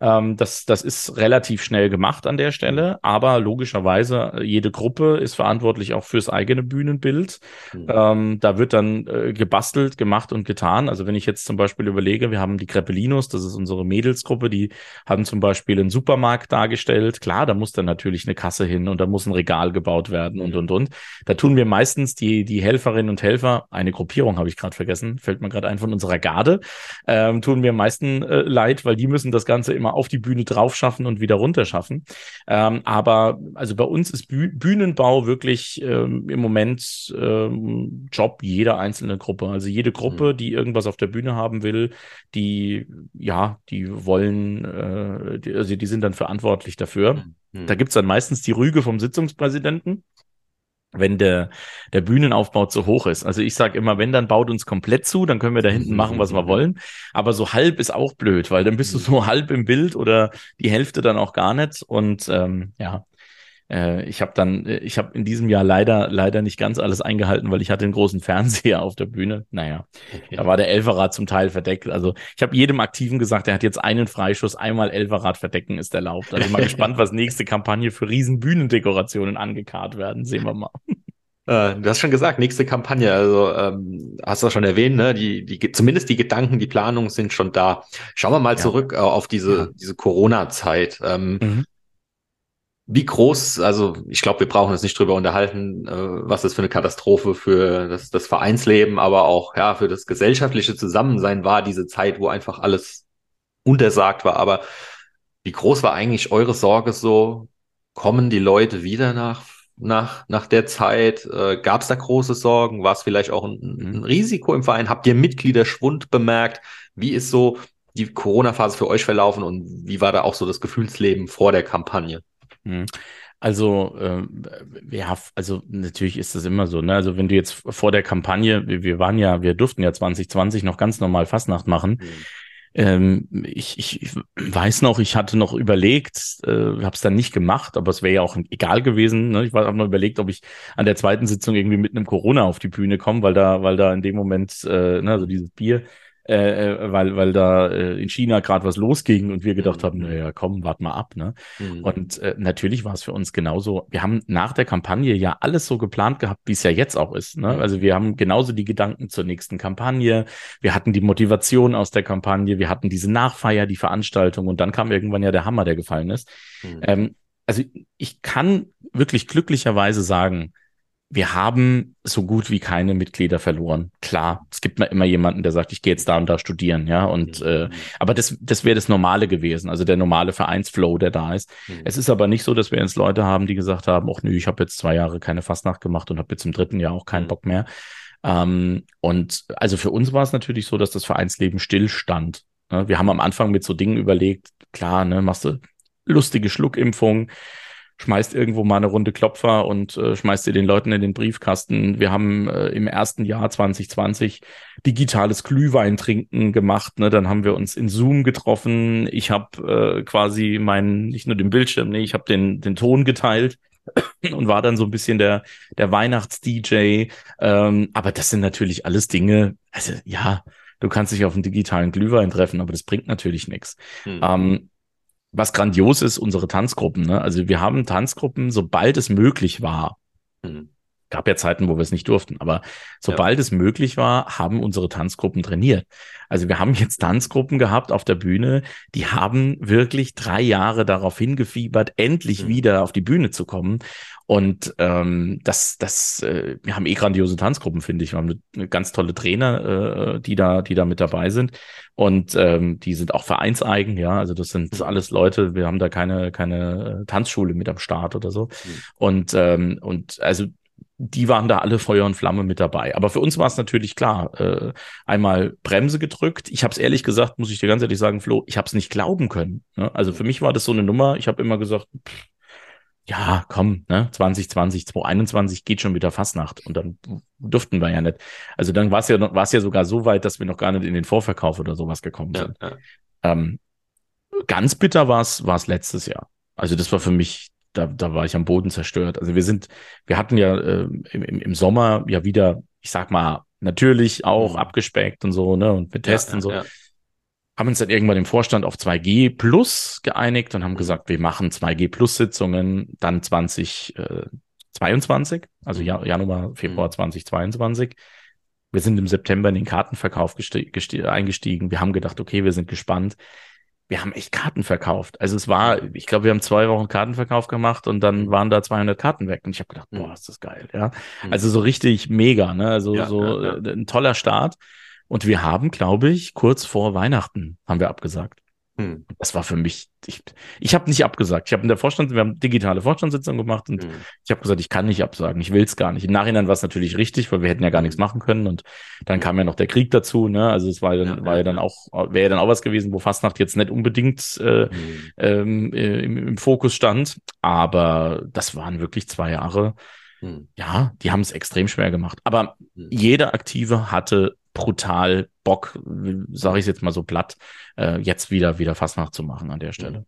Ähm, das, das ist relativ schnell gemacht an der Stelle, aber logischerweise, äh, jede Gruppe ist verantwortlich auch fürs eigene Bühnenbild. Mhm. Ähm, da wird dann äh, gebastelt, gemacht und getan. Also wenn ich jetzt zum Beispiel überlege, wir haben die Creppelinos, das ist unsere Mädelsgruppe, die haben zum Beispiel einen Supermarkt dargestellt. Klar, da muss dann natürlich eine Kasse hin und da muss ein Regal gebaut werden und, und, und. Da tun wir meistens die, die Helferinnen und Helfer, eine Gruppierung habe ich gerade vergessen, fällt mir gerade ein von unserer Garde, ähm, tun wir am meisten äh, leid, weil die müssen das Ganze immer auf die Bühne drauf schaffen und wieder runter schaffen. Ähm, aber also bei uns ist Büh Bühnenbau wirklich ähm, im Moment ähm, Job jeder einzelnen Gruppe. Also jede Gruppe, mhm. die irgendwas auf der Bühne haben will, die ja, die wollen, äh, die, also die sind dann verantwortlich dafür. Mhm. Da gibt's dann meistens die Rüge vom Sitzungspräsidenten wenn der, der Bühnenaufbau zu hoch ist. Also ich sage immer, wenn, dann baut uns komplett zu, dann können wir da hinten machen, was wir wollen. Aber so halb ist auch blöd, weil dann bist du so halb im Bild oder die Hälfte dann auch gar nicht. Und ähm, ja, äh, ich habe dann, äh, ich habe in diesem Jahr leider, leider nicht ganz alles eingehalten, weil ich hatte einen großen Fernseher auf der Bühne. Naja, da war der Elferrad zum Teil verdeckt. Also ich habe jedem Aktiven gesagt, er hat jetzt einen Freischuss, einmal Elferrad verdecken ist erlaubt. Also mal gespannt, was nächste Kampagne für riesen Bühnendekorationen angekarrt werden. Sehen wir mal. Äh, du hast schon gesagt, nächste Kampagne, also ähm, hast du schon erwähnt, ne? Die, die, zumindest die Gedanken, die Planungen sind schon da. Schauen wir mal ja. zurück äh, auf diese, ja. diese Corona-Zeit. Ähm, mhm. Wie groß, also ich glaube, wir brauchen uns nicht drüber unterhalten, äh, was das für eine Katastrophe für das, das Vereinsleben, aber auch ja für das gesellschaftliche Zusammensein war, diese Zeit, wo einfach alles untersagt war. Aber wie groß war eigentlich eure Sorge so? Kommen die Leute wieder nach, nach, nach der Zeit? Äh, Gab es da große Sorgen? War es vielleicht auch ein, ein. Risiko im Verein? Habt ihr Mitgliederschwund bemerkt? Wie ist so die Corona-Phase für euch verlaufen und wie war da auch so das Gefühlsleben vor der Kampagne? Mhm. Also, äh, ja, also natürlich ist das immer so, ne? Also wenn du jetzt vor der Kampagne, wir, wir waren ja, wir durften ja 2020 noch ganz normal Fastnacht machen. Mhm. Ähm, ich, ich, ich weiß noch, ich hatte noch überlegt, äh, habe es dann nicht gemacht, aber es wäre ja auch egal gewesen. Ne? Ich habe noch überlegt, ob ich an der zweiten Sitzung irgendwie mit einem Corona auf die Bühne komme, weil da, weil da in dem Moment, äh, ne, also dieses Bier, äh, äh, weil, weil da äh, in China gerade was losging und wir gedacht mhm. haben, naja, komm, wart mal ab. Ne? Mhm. Und äh, natürlich war es für uns genauso. Wir haben nach der Kampagne ja alles so geplant gehabt, wie es ja jetzt auch ist. Ne? Also wir haben genauso die Gedanken zur nächsten Kampagne. Wir hatten die Motivation aus der Kampagne. Wir hatten diese Nachfeier, die Veranstaltung und dann kam irgendwann ja der Hammer, der gefallen ist. Mhm. Ähm, also ich kann wirklich glücklicherweise sagen, wir haben so gut wie keine Mitglieder verloren. Klar, es gibt mal immer jemanden, der sagt, ich gehe jetzt da und da studieren, ja. Und mhm. äh, aber das, das wäre das Normale gewesen, also der normale Vereinsflow, der da ist. Mhm. Es ist aber nicht so, dass wir jetzt Leute haben, die gesagt haben, ach nö, ich habe jetzt zwei Jahre keine Fastnacht gemacht und habe jetzt im dritten Jahr auch keinen mhm. Bock mehr. Ähm, und also für uns war es natürlich so, dass das Vereinsleben stillstand. Ne? Wir haben am Anfang mit so Dingen überlegt, klar, ne, machst du lustige Schluckimpfung, schmeißt irgendwo mal eine Runde Klopfer und äh, schmeißt dir den Leuten in den Briefkasten. Wir haben äh, im ersten Jahr 2020 digitales Glühwein trinken gemacht. Ne? Dann haben wir uns in Zoom getroffen. Ich habe äh, quasi meinen, nicht nur den Bildschirm, nee, ich habe den, den Ton geteilt und war dann so ein bisschen der, der Weihnachts-DJ. Ähm, aber das sind natürlich alles Dinge, also ja, du kannst dich auf einen digitalen Glühwein treffen, aber das bringt natürlich nichts. Hm. Ähm, was grandios ist, unsere Tanzgruppen. Ne? Also wir haben Tanzgruppen, sobald es möglich war. Mhm. Gab ja Zeiten, wo wir es nicht durften, aber sobald ja. es möglich war, haben unsere Tanzgruppen trainiert. Also wir haben jetzt Tanzgruppen gehabt auf der Bühne, die haben wirklich drei Jahre darauf hingefiebert, endlich mhm. wieder auf die Bühne zu kommen. Und ähm, das, das, äh, wir haben eh grandiose Tanzgruppen, finde ich. Wir haben eine, ganz tolle Trainer, äh, die da, die da mit dabei sind. Und ähm, die sind auch vereinseigen, ja. Also das sind mhm. alles Leute, wir haben da keine, keine äh, Tanzschule mit am Start oder so. Mhm. Und, ähm, und also die waren da alle Feuer und Flamme mit dabei. Aber für uns war es natürlich klar, äh, einmal Bremse gedrückt. Ich habe es ehrlich gesagt, muss ich dir ganz ehrlich sagen, Flo, ich habe es nicht glauben können. Ne? Also für mich war das so eine Nummer. Ich habe immer gesagt, pff, ja, komm, ne, 2020, 2021 geht schon wieder Fastnacht und dann durften wir ja nicht. Also dann war es ja, war es ja sogar so weit, dass wir noch gar nicht in den Vorverkauf oder sowas gekommen sind. Ja, ja. Ähm, ganz bitter war es, war es letztes Jahr. Also das war für mich da, da war ich am Boden zerstört. Also wir sind, wir hatten ja äh, im, im Sommer ja wieder, ich sag mal, natürlich auch mhm. abgespeckt und so, ne, und mit Tests ja, und so. Ja. haben uns dann irgendwann im Vorstand auf 2G Plus geeinigt und haben gesagt, wir machen 2G Plus Sitzungen dann 2022, also Januar, Februar 2022. Wir sind im September in den Kartenverkauf eingestiegen. Wir haben gedacht, okay, wir sind gespannt. Wir haben echt Karten verkauft. Also es war, ich glaube, wir haben zwei Wochen Kartenverkauf gemacht und dann waren da 200 Karten weg. Und ich habe gedacht, boah, mhm. ist das geil, ja. Mhm. Also so richtig mega, ne? Also ja, so ja, ja. Äh, ein toller Start. Und wir haben, glaube ich, kurz vor Weihnachten haben wir abgesagt. Hm. Das war für mich, ich, ich habe nicht abgesagt. Ich habe in der Vorstand, wir haben digitale Vorstandssitzung gemacht und hm. ich habe gesagt, ich kann nicht absagen, ich will es gar nicht. Im Nachhinein war es natürlich richtig, weil wir hätten ja gar nichts hm. machen können und dann kam ja noch der Krieg dazu, ne? Also es war, dann, ja, war ja dann auch, wäre ja dann auch was gewesen, wo Fastnacht jetzt nicht unbedingt äh, hm. ähm, äh, im, im Fokus stand. Aber das waren wirklich zwei Jahre. Hm. Ja, die haben es extrem schwer gemacht. Aber hm. jeder Aktive hatte brutal Bock, sage ich jetzt mal so platt, äh, jetzt wieder wieder Fastnacht zu machen an der Stelle.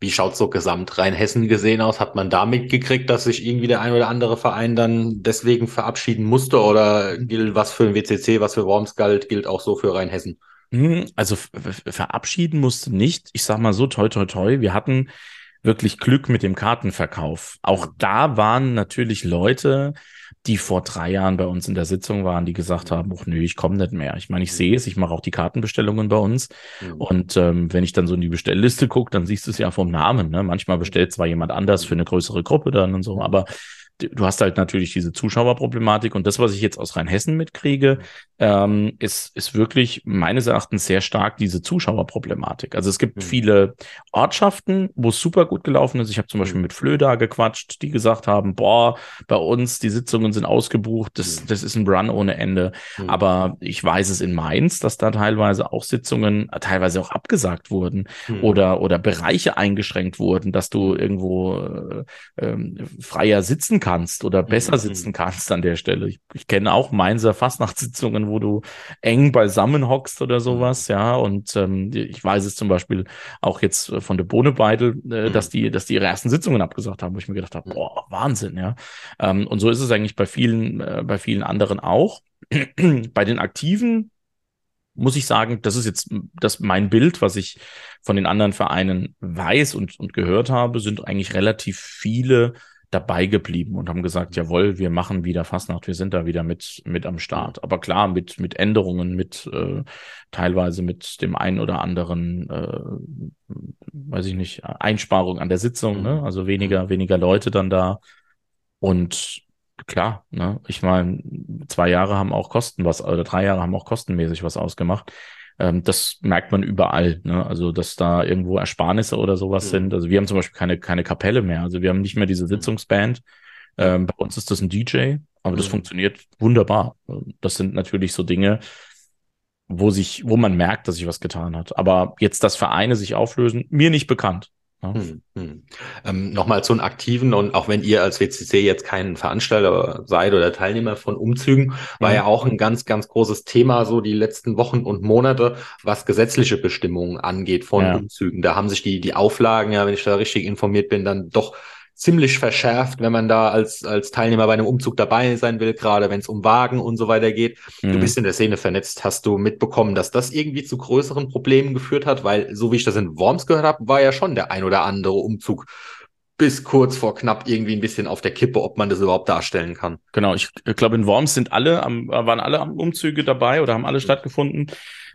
Wie schaut so gesamt Rheinhessen gesehen aus? Hat man da mitgekriegt, dass sich irgendwie der ein oder andere Verein dann deswegen verabschieden musste? Oder gilt was für den WCC, was für Worms galt, gilt auch so für Rheinhessen? Hm, also verabschieden musste nicht. Ich sag mal so, toi, toi, toi. Wir hatten wirklich Glück mit dem Kartenverkauf. Auch da waren natürlich Leute, die vor drei Jahren bei uns in der Sitzung waren, die gesagt haben, ach nö, ich komme nicht mehr. Ich meine, ich sehe es, ich mache auch die Kartenbestellungen bei uns. Mhm. Und ähm, wenn ich dann so in die Bestellliste gucke, dann siehst du es ja vom Namen. Ne? Manchmal bestellt zwar jemand anders für eine größere Gruppe dann und so, aber du hast halt natürlich diese Zuschauerproblematik und das, was ich jetzt aus Rheinhessen mitkriege, ähm, ist, ist wirklich meines Erachtens sehr stark diese Zuschauerproblematik. Also es gibt mhm. viele Ortschaften, wo es super gut gelaufen ist. Ich habe zum Beispiel mhm. mit Flöda gequatscht, die gesagt haben, boah, bei uns, die Sitzungen sind ausgebucht, das, mhm. das ist ein Run ohne Ende. Mhm. Aber ich weiß es in Mainz, dass da teilweise auch Sitzungen, teilweise auch abgesagt wurden mhm. oder, oder Bereiche eingeschränkt wurden, dass du irgendwo äh, äh, freier sitzen kannst kannst oder besser mhm. sitzen kannst an der Stelle. Ich, ich kenne auch Mainzer Fastnachtssitzungen, wo du eng beisammen hockst oder sowas, mhm. ja. Und ähm, ich weiß es zum Beispiel auch jetzt von der Bohnebeidel, äh, mhm. dass die, dass die ihre ersten Sitzungen abgesagt haben, wo ich mir gedacht habe, boah, Wahnsinn, ja. Ähm, und so ist es eigentlich bei vielen, äh, bei vielen anderen auch. bei den Aktiven muss ich sagen, das ist jetzt das mein Bild, was ich von den anderen Vereinen weiß und, und gehört habe, sind eigentlich relativ viele dabei geblieben und haben gesagt, jawohl, wir machen wieder Fastnacht, wir sind da wieder mit, mit am Start. Aber klar, mit, mit Änderungen, mit äh, teilweise mit dem einen oder anderen, äh, weiß ich nicht, Einsparung an der Sitzung, ne? Mhm. also weniger, weniger Leute dann da. Und klar, ne, ich meine, zwei Jahre haben auch Kosten was, oder drei Jahre haben auch kostenmäßig was ausgemacht. Ähm, das merkt man überall. Ne? Also, dass da irgendwo Ersparnisse oder sowas mhm. sind. Also wir haben zum Beispiel keine, keine Kapelle mehr. Also wir haben nicht mehr diese mhm. Sitzungsband. Ähm, bei uns ist das ein DJ, aber das mhm. funktioniert wunderbar. Das sind natürlich so Dinge, wo sich, wo man merkt, dass sich was getan hat. Aber jetzt, dass Vereine sich auflösen, mir nicht bekannt. Ja. Hm, hm. Ähm, Nochmal zu den Aktiven und auch wenn ihr als WCC jetzt kein Veranstalter seid oder Teilnehmer von Umzügen, war mhm. ja auch ein ganz, ganz großes Thema so die letzten Wochen und Monate, was gesetzliche Bestimmungen angeht von ja. Umzügen. Da haben sich die, die Auflagen, ja, wenn ich da richtig informiert bin, dann doch ziemlich verschärft, wenn man da als, als Teilnehmer bei einem Umzug dabei sein will, gerade wenn es um Wagen und so weiter geht. Mhm. Du bist in der Szene vernetzt. Hast du mitbekommen, dass das irgendwie zu größeren Problemen geführt hat? Weil, so wie ich das in Worms gehört habe, war ja schon der ein oder andere Umzug bis kurz vor knapp irgendwie ein bisschen auf der Kippe, ob man das überhaupt darstellen kann. Genau, ich glaube, in Worms sind alle am, waren alle am Umzüge dabei oder haben alle mhm. stattgefunden.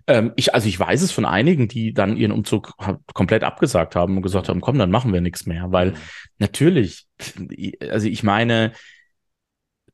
Ähm, ich, also ich weiß es von einigen, die dann ihren Umzug komplett abgesagt haben und gesagt haben, komm, dann machen wir nichts mehr, weil mhm. natürlich, also ich meine,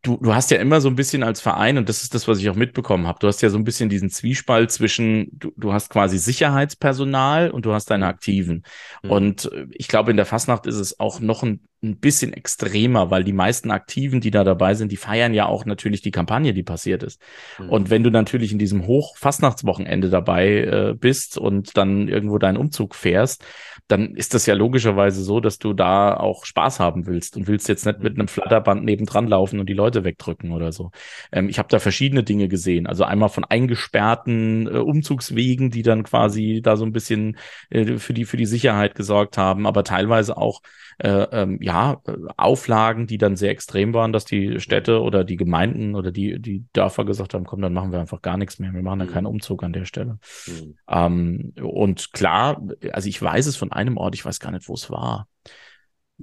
du, du hast ja immer so ein bisschen als Verein, und das ist das, was ich auch mitbekommen habe, du hast ja so ein bisschen diesen Zwiespalt zwischen, du, du hast quasi Sicherheitspersonal und du hast deine mhm. Aktiven. Mhm. Und äh, ich glaube, in der Fastnacht ist es auch noch ein ein bisschen extremer, weil die meisten Aktiven, die da dabei sind, die feiern ja auch natürlich die Kampagne, die passiert ist. Mhm. Und wenn du natürlich in diesem Hochfastnachtswochenende dabei äh, bist und dann irgendwo deinen Umzug fährst, dann ist das ja logischerweise so, dass du da auch Spaß haben willst und willst jetzt nicht mit einem Flatterband nebendran laufen und die Leute wegdrücken oder so. Ähm, ich habe da verschiedene Dinge gesehen. Also einmal von eingesperrten äh, Umzugswegen, die dann quasi da so ein bisschen äh, für die für die Sicherheit gesorgt haben, aber teilweise auch äh, ähm, ja ja, Auflagen, die dann sehr extrem waren, dass die Städte oder die Gemeinden oder die, die Dörfer gesagt haben, komm, dann machen wir einfach gar nichts mehr. Wir machen dann mhm. keinen Umzug an der Stelle. Mhm. Ähm, und klar, also ich weiß es von einem Ort, ich weiß gar nicht, wo es war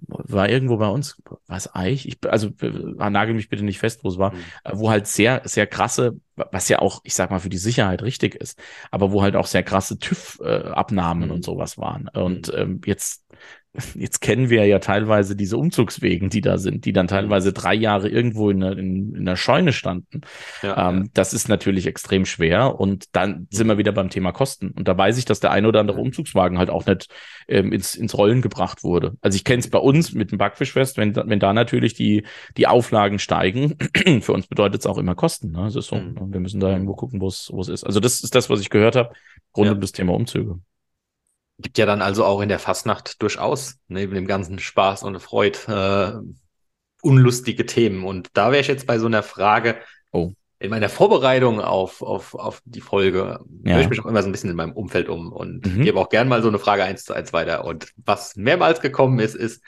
war irgendwo bei uns, was Eich, ich, also äh, nagel mich bitte nicht fest, wo es war, mhm. wo halt sehr, sehr krasse, was ja auch, ich sag mal, für die Sicherheit richtig ist, aber wo halt auch sehr krasse TÜV-Abnahmen mhm. und sowas waren. Und mhm. ähm, jetzt jetzt kennen wir ja teilweise diese Umzugswegen, die da sind, die dann mhm. teilweise drei Jahre irgendwo in, in, in der Scheune standen. Ja, ähm, ja. Das ist natürlich extrem schwer. Und dann sind wir wieder beim Thema Kosten. Und da weiß ich, dass der eine oder andere Umzugswagen halt auch nicht ähm, ins, ins Rollen gebracht wurde. Also ich kenne es bei uns mit dem Backfischfest, wenn, wenn da natürlich die, die Auflagen steigen, für uns bedeutet es auch immer Kosten. Ne? Das ist so. Mhm. Ne? Wir müssen da irgendwo gucken, wo es wo es ist. Also das ist das, was ich gehört habe, rund ja. um das Thema Umzüge. Gibt ja dann also auch in der Fastnacht durchaus, neben dem ganzen Spaß und Freude, äh, unlustige Themen. Und da wäre ich jetzt bei so einer Frage, oh. in meiner Vorbereitung auf, auf, auf die Folge, ja. höre ich mich auch immer so ein bisschen in meinem Umfeld um und mhm. gebe auch gern mal so eine Frage eins zu eins weiter. Und was mehrmals gekommen ist, ist,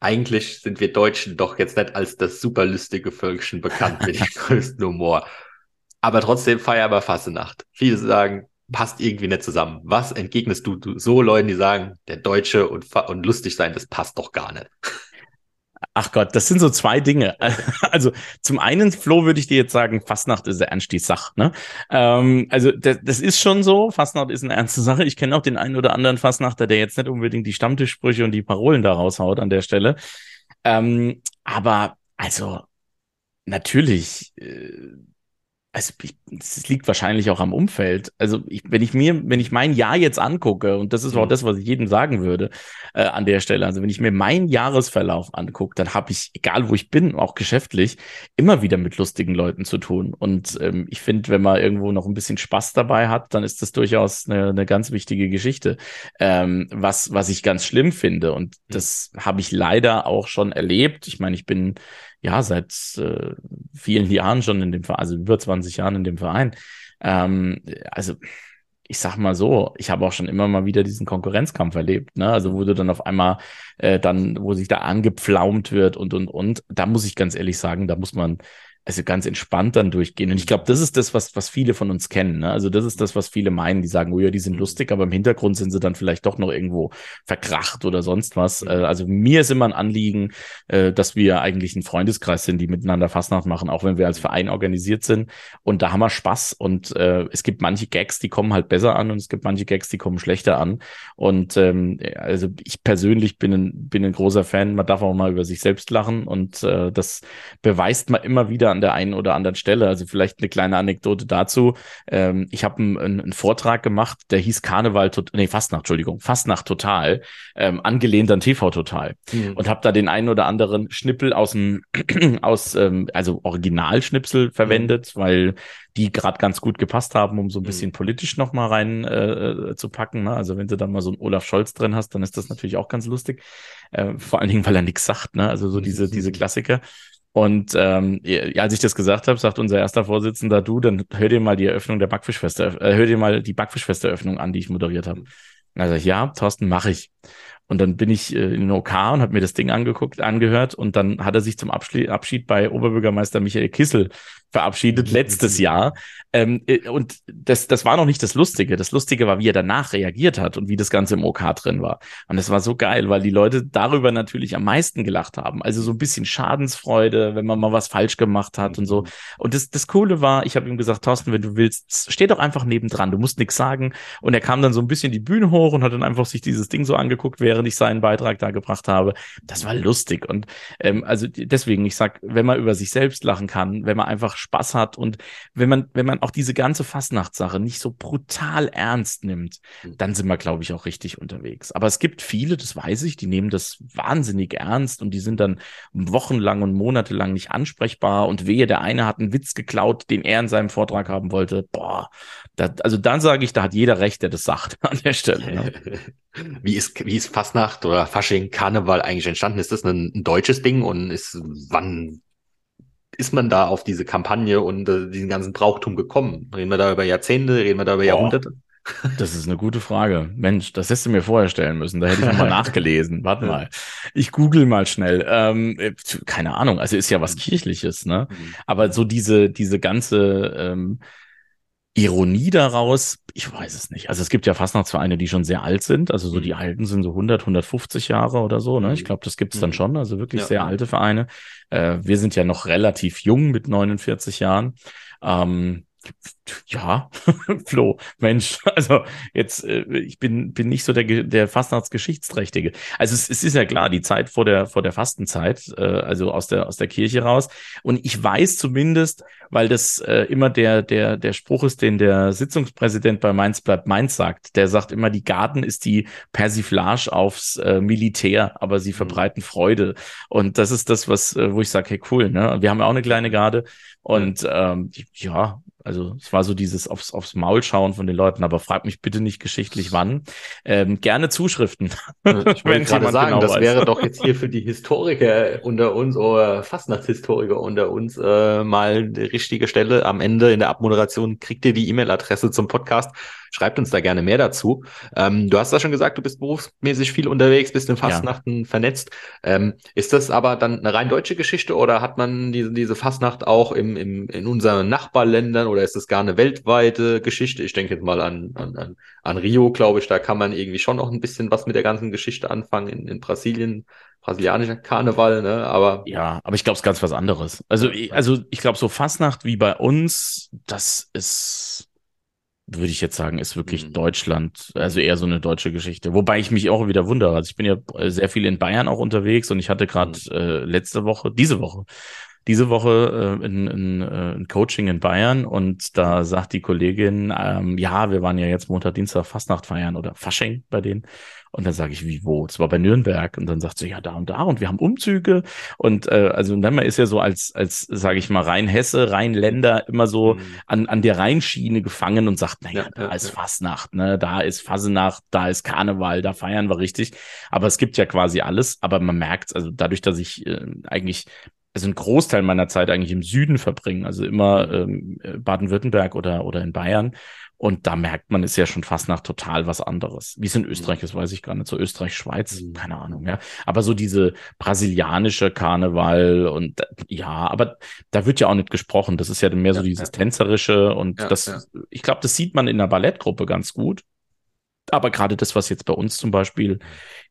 eigentlich sind wir Deutschen doch jetzt nicht als das superlustige Völkchen bekannt mit dem größten Humor. Aber trotzdem feiern wir Fassenacht. Viele sagen, passt irgendwie nicht zusammen. Was entgegnest du, du so Leuten, die sagen, der Deutsche und, und lustig sein, das passt doch gar nicht? Ach Gott, das sind so zwei Dinge. Also zum einen, Flo, würde ich dir jetzt sagen, Fastnacht ist ernst die Sache. Ne? Ähm, also das, das, ist schon so, Fastnacht ist eine ernste Sache. Ich kenne auch den einen oder anderen Fastnachter, der jetzt nicht unbedingt die Stammtischsprüche und die Parolen da raushaut an der Stelle. Ähm, aber also natürlich, äh, also es liegt wahrscheinlich auch am Umfeld. Also ich, wenn ich mir, wenn ich mein Jahr jetzt angucke, und das ist auch mhm. das, was ich jedem sagen würde äh, an der Stelle, also wenn ich mir meinen Jahresverlauf angucke, dann habe ich, egal wo ich bin, auch geschäftlich, immer wieder mit lustigen Leuten zu tun. Und ähm, ich finde, wenn man irgendwo noch ein bisschen Spaß dabei hat, dann ist das durchaus eine, eine ganz wichtige Geschichte. Ähm, was, was ich ganz schlimm finde. Und mhm. das habe ich leider auch schon erlebt. Ich meine, ich bin ja, seit äh, vielen Jahren schon in dem Verein, also über 20 Jahren in dem Verein. Ähm, also ich sag mal so, ich habe auch schon immer mal wieder diesen Konkurrenzkampf erlebt, ne? Also wo du dann auf einmal äh, dann, wo sich da angepflaumt wird und und und, da muss ich ganz ehrlich sagen, da muss man also ganz entspannt dann durchgehen. Und ich glaube, das ist das, was, was viele von uns kennen. Ne? Also das ist das, was viele meinen, die sagen, oh ja, die sind mhm. lustig, aber im Hintergrund sind sie dann vielleicht doch noch irgendwo verkracht oder sonst was. Mhm. Äh, also mir ist immer ein Anliegen, äh, dass wir eigentlich ein Freundeskreis sind, die miteinander Fastnacht machen, auch wenn wir als Verein organisiert sind. Und da haben wir Spaß. Und äh, es gibt manche Gags, die kommen halt besser an und es gibt manche Gags, die kommen schlechter an. Und ähm, also ich persönlich bin ein, bin ein großer Fan. Man darf auch mal über sich selbst lachen und äh, das beweist man immer wieder an der einen oder anderen Stelle. Also vielleicht eine kleine Anekdote dazu. Ähm, ich habe einen, einen Vortrag gemacht, der hieß Karneval, nee, Fastnacht, Entschuldigung, Fastnacht total, ähm, angelehnt an TV total. Mhm. Und habe da den einen oder anderen Schnippel aus dem, aus, ähm, also Originalschnipsel verwendet, mhm. weil die gerade ganz gut gepasst haben, um so ein mhm. bisschen mhm. politisch noch mal rein äh, äh, zu packen. Ne? Also wenn du dann mal so einen Olaf Scholz drin hast, dann ist das natürlich auch ganz lustig. Äh, vor allen Dingen, weil er nichts sagt. Ne? Also so diese diese Klassiker. Und ähm, als ich das gesagt habe, sagt unser erster Vorsitzender, du, dann hör dir mal die Eröffnung der Backfischfeste, äh, hör dir mal die Backfischfeste-Eröffnung an, die ich moderiert habe. Also ja, Thorsten, mache ich. Und dann bin ich äh, in den OK und habe mir das Ding angeguckt, angehört und dann hat er sich zum Abschied bei Oberbürgermeister Michael Kissel verabschiedet letztes Jahr. Ähm, äh, und das, das war noch nicht das Lustige. Das Lustige war, wie er danach reagiert hat und wie das Ganze im OK drin war. Und das war so geil, weil die Leute darüber natürlich am meisten gelacht haben. Also so ein bisschen Schadensfreude, wenn man mal was falsch gemacht hat und so. Und das, das Coole war, ich habe ihm gesagt, Thorsten, wenn du willst, steh doch einfach nebendran, du musst nichts sagen. Und er kam dann so ein bisschen die Bühne hoch und hat dann einfach sich dieses Ding so angeguckt, während ich seinen Beitrag da gebracht habe. Das war lustig. Und ähm, also deswegen, ich sag, wenn man über sich selbst lachen kann, wenn man einfach Spaß hat und wenn man, wenn man auch diese ganze Fastnachtssache nicht so brutal ernst nimmt, hm. dann sind wir, glaube ich, auch richtig unterwegs. Aber es gibt viele, das weiß ich, die nehmen das wahnsinnig ernst und die sind dann wochenlang und monatelang nicht ansprechbar und wehe, der eine hat einen Witz geklaut, den er in seinem Vortrag haben wollte. Boah, da, also dann sage ich, da hat jeder recht, der das sagt an der Stelle. Ne? Wie ist, wie ist Fastnacht oder Fasching, Karneval eigentlich entstanden? Ist das ein, ein deutsches Ding und ist wann ist man da auf diese Kampagne und äh, diesen ganzen Brauchtum gekommen? Reden wir da über Jahrzehnte, reden wir da über oh. Jahrhunderte? Das ist eine gute Frage. Mensch, das hättest du mir vorher stellen müssen. Da hätte ich nochmal nachgelesen. Warte mal. ich google mal schnell. Ähm, äh, keine Ahnung, also ist ja was mhm. Kirchliches, ne? Mhm. Aber so diese, diese ganze ähm, Ironie daraus, ich weiß es nicht. Also es gibt ja Fastnachtsvereine, die schon sehr alt sind. Also so die mhm. alten sind so 100, 150 Jahre oder so. Ne? Ich glaube, das gibt's dann schon. Also wirklich ja. sehr alte Vereine. Äh, wir sind ja noch relativ jung mit 49 Jahren. Ähm, ja, Flo, Mensch, also jetzt, äh, ich bin, bin nicht so der, der Fastnachtsgeschichtsträchtige. Also es, es ist ja klar, die Zeit vor der, vor der Fastenzeit, äh, also aus der, aus der Kirche raus. Und ich weiß zumindest, weil das äh, immer der, der, der Spruch ist, den der Sitzungspräsident bei Mainz bleibt Mainz sagt. Der sagt immer, die Garten ist die Persiflage aufs äh, Militär, aber sie mhm. verbreiten Freude. Und das ist das, was, äh, wo ich sage, hey, cool, ne? Wir haben ja auch eine kleine Garde. Und ähm, ja, also es war so dieses aufs, aufs Maul schauen von den Leuten, aber frag mich bitte nicht geschichtlich wann. Ähm, gerne Zuschriften. Ich wollte gerade sagen, genau das weiß. wäre doch jetzt hier für die Historiker unter uns oder Fastnachtshistoriker unter uns äh, mal die richtige Stelle. Am Ende in der Abmoderation kriegt ihr die E-Mail-Adresse zum Podcast Schreibt uns da gerne mehr dazu. Ähm, du hast ja schon gesagt, du bist berufsmäßig viel unterwegs, bist in Fastnachten ja. vernetzt. Ähm, ist das aber dann eine rein deutsche Geschichte oder hat man diese, diese Fastnacht auch im, im, in unseren Nachbarländern oder ist das gar eine weltweite Geschichte? Ich denke jetzt mal an, an, an, an Rio, glaube ich, da kann man irgendwie schon noch ein bisschen was mit der ganzen Geschichte anfangen in, in Brasilien brasilianischer Karneval, ne? Aber ja, aber ich glaube, es ist ganz was anderes. Also, also ich glaube, so Fastnacht wie bei uns, das ist würde ich jetzt sagen, ist wirklich mhm. Deutschland, also eher so eine deutsche Geschichte. Wobei ich mich auch wieder wundere. Also ich bin ja äh, sehr viel in Bayern auch unterwegs und ich hatte gerade mhm. äh, letzte Woche, diese Woche, diese Woche äh, in, in, äh, ein Coaching in Bayern und da sagt die Kollegin, ähm, ja, wir waren ja jetzt Montag, Dienstag Fastnacht feiern oder Fasching bei denen. Und dann sage ich, wie, wo? Das war bei Nürnberg. Und dann sagt sie, ja, da und da und wir haben Umzüge. Und äh, also dann man ist ja so als, als sage ich mal, rein Hesse, rein Länder immer so mhm. an, an der Rheinschiene gefangen und sagt, naja, ja, da ja, ist ja. Fastnacht, ne? da ist Fasenacht, da ist Karneval, da feiern wir richtig. Aber es gibt ja quasi alles. Aber man merkt, also dadurch, dass ich äh, eigentlich also einen Großteil meiner Zeit eigentlich im Süden verbringen, also immer ähm, Baden-Württemberg oder, oder in Bayern. Und da merkt man, ist ja schon fast nach total was anderes. Wie es in mhm. Österreich ist, weiß ich gar nicht. So Österreich, Schweiz, mhm. keine Ahnung, ja. Aber so diese brasilianische Karneval und ja, aber da wird ja auch nicht gesprochen. Das ist ja mehr so dieses Tänzerische und ja, das, ja. ich glaube, das sieht man in der Ballettgruppe ganz gut. Aber gerade das, was jetzt bei uns zum Beispiel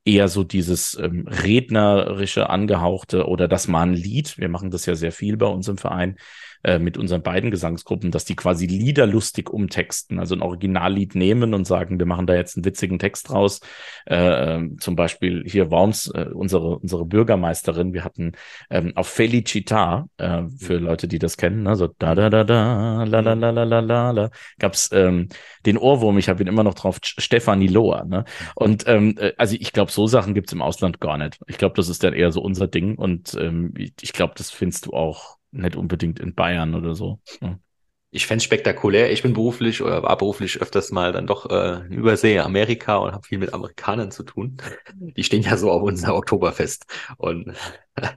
eher so dieses ähm, rednerische angehauchte oder das mal ein Lied, wir machen das ja sehr viel bei uns im Verein, äh, mit unseren beiden Gesangsgruppen, dass die quasi Lieder lustig umtexten, also ein Originallied nehmen und sagen, wir machen da jetzt einen witzigen Text raus. Äh, ähm, zum Beispiel hier Worms, äh, unsere, unsere Bürgermeisterin, wir hatten ähm, auf Felicita, äh, für. Leute, die das kennen, ne, so da da da da, la la la la la la, la gab's ähm, den Ohrwurm, ich habe ihn immer noch drauf, Stefanie Lohr. Ne? Und ähm, äh, also ich glaube, so Sachen gibt's im Ausland gar nicht. Ich glaube, das ist dann eher so unser Ding und ähm, ich glaube, das findest du auch nicht unbedingt in Bayern oder so. Ja. Ich fände spektakulär. Ich bin beruflich oder war beruflich öfters mal dann doch äh, Übersee, Amerika und habe viel mit Amerikanern zu tun. Die stehen ja so auf unser Oktoberfest. Und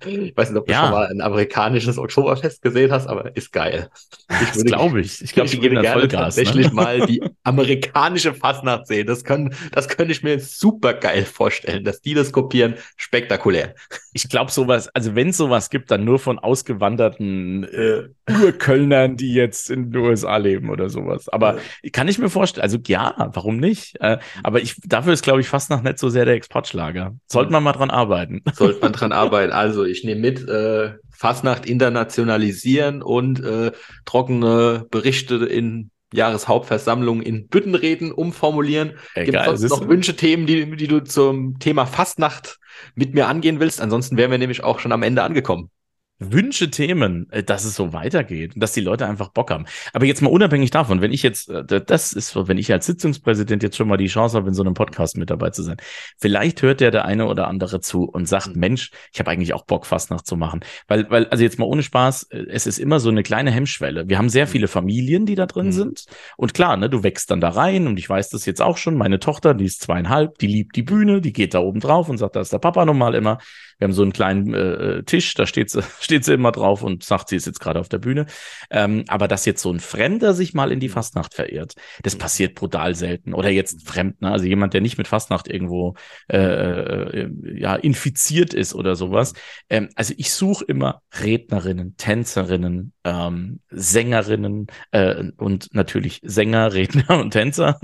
ich weiß nicht, ob du ja. schon mal ein amerikanisches Oktoberfest gesehen hast, aber ist geil. Ich das glaube ich. Ich glaube, ich würde gerne Vollgas, ne? tatsächlich ne? mal die amerikanische Fastnacht sehen. Das können, das könnte ich mir super geil vorstellen, dass die das kopieren. Spektakulär. Ich glaube sowas, also wenn es sowas gibt, dann nur von ausgewanderten äh, Urkölnern, die jetzt in den USA leben oder sowas. Aber ja. kann ich mir vorstellen, also ja, warum nicht? Äh, aber ich, dafür ist, glaube ich, Fastnacht nicht so sehr der Exportschlager. Sollte man mal dran arbeiten. Sollte man dran arbeiten. Also also ich nehme mit, äh, Fastnacht internationalisieren und äh, trockene Berichte in Jahreshauptversammlung in Büttenreden umformulieren. Gibt es sonst noch Wünsche, Themen, die, die du zum Thema Fastnacht mit mir angehen willst? Ansonsten wären wir nämlich auch schon am Ende angekommen. Wünsche Themen, äh, dass es so weitergeht dass die Leute einfach Bock haben. Aber jetzt mal unabhängig davon, wenn ich jetzt, äh, das ist so, wenn ich als Sitzungspräsident jetzt schon mal die Chance habe, in so einem Podcast mit dabei zu sein, vielleicht hört der der eine oder andere zu und sagt, mhm. Mensch, ich habe eigentlich auch Bock, Fastnacht zu machen. Weil, weil, also jetzt mal ohne Spaß, äh, es ist immer so eine kleine Hemmschwelle. Wir haben sehr mhm. viele Familien, die da drin mhm. sind. Und klar, ne, du wächst dann da rein und ich weiß das jetzt auch schon. Meine Tochter, die ist zweieinhalb, die liebt die Bühne, die geht da oben drauf und sagt, da ist der Papa normal immer. Wir haben so einen kleinen äh, Tisch, da steht steht sie immer drauf und sagt, sie ist jetzt gerade auf der Bühne. Ähm, aber dass jetzt so ein Fremder sich mal in die Fastnacht verirrt, das passiert brutal selten. Oder jetzt Fremdner, also jemand, der nicht mit Fastnacht irgendwo äh, äh, ja, infiziert ist oder sowas. Ähm, also ich suche immer Rednerinnen, Tänzerinnen, ähm, Sängerinnen äh, und natürlich Sänger, Redner und Tänzer.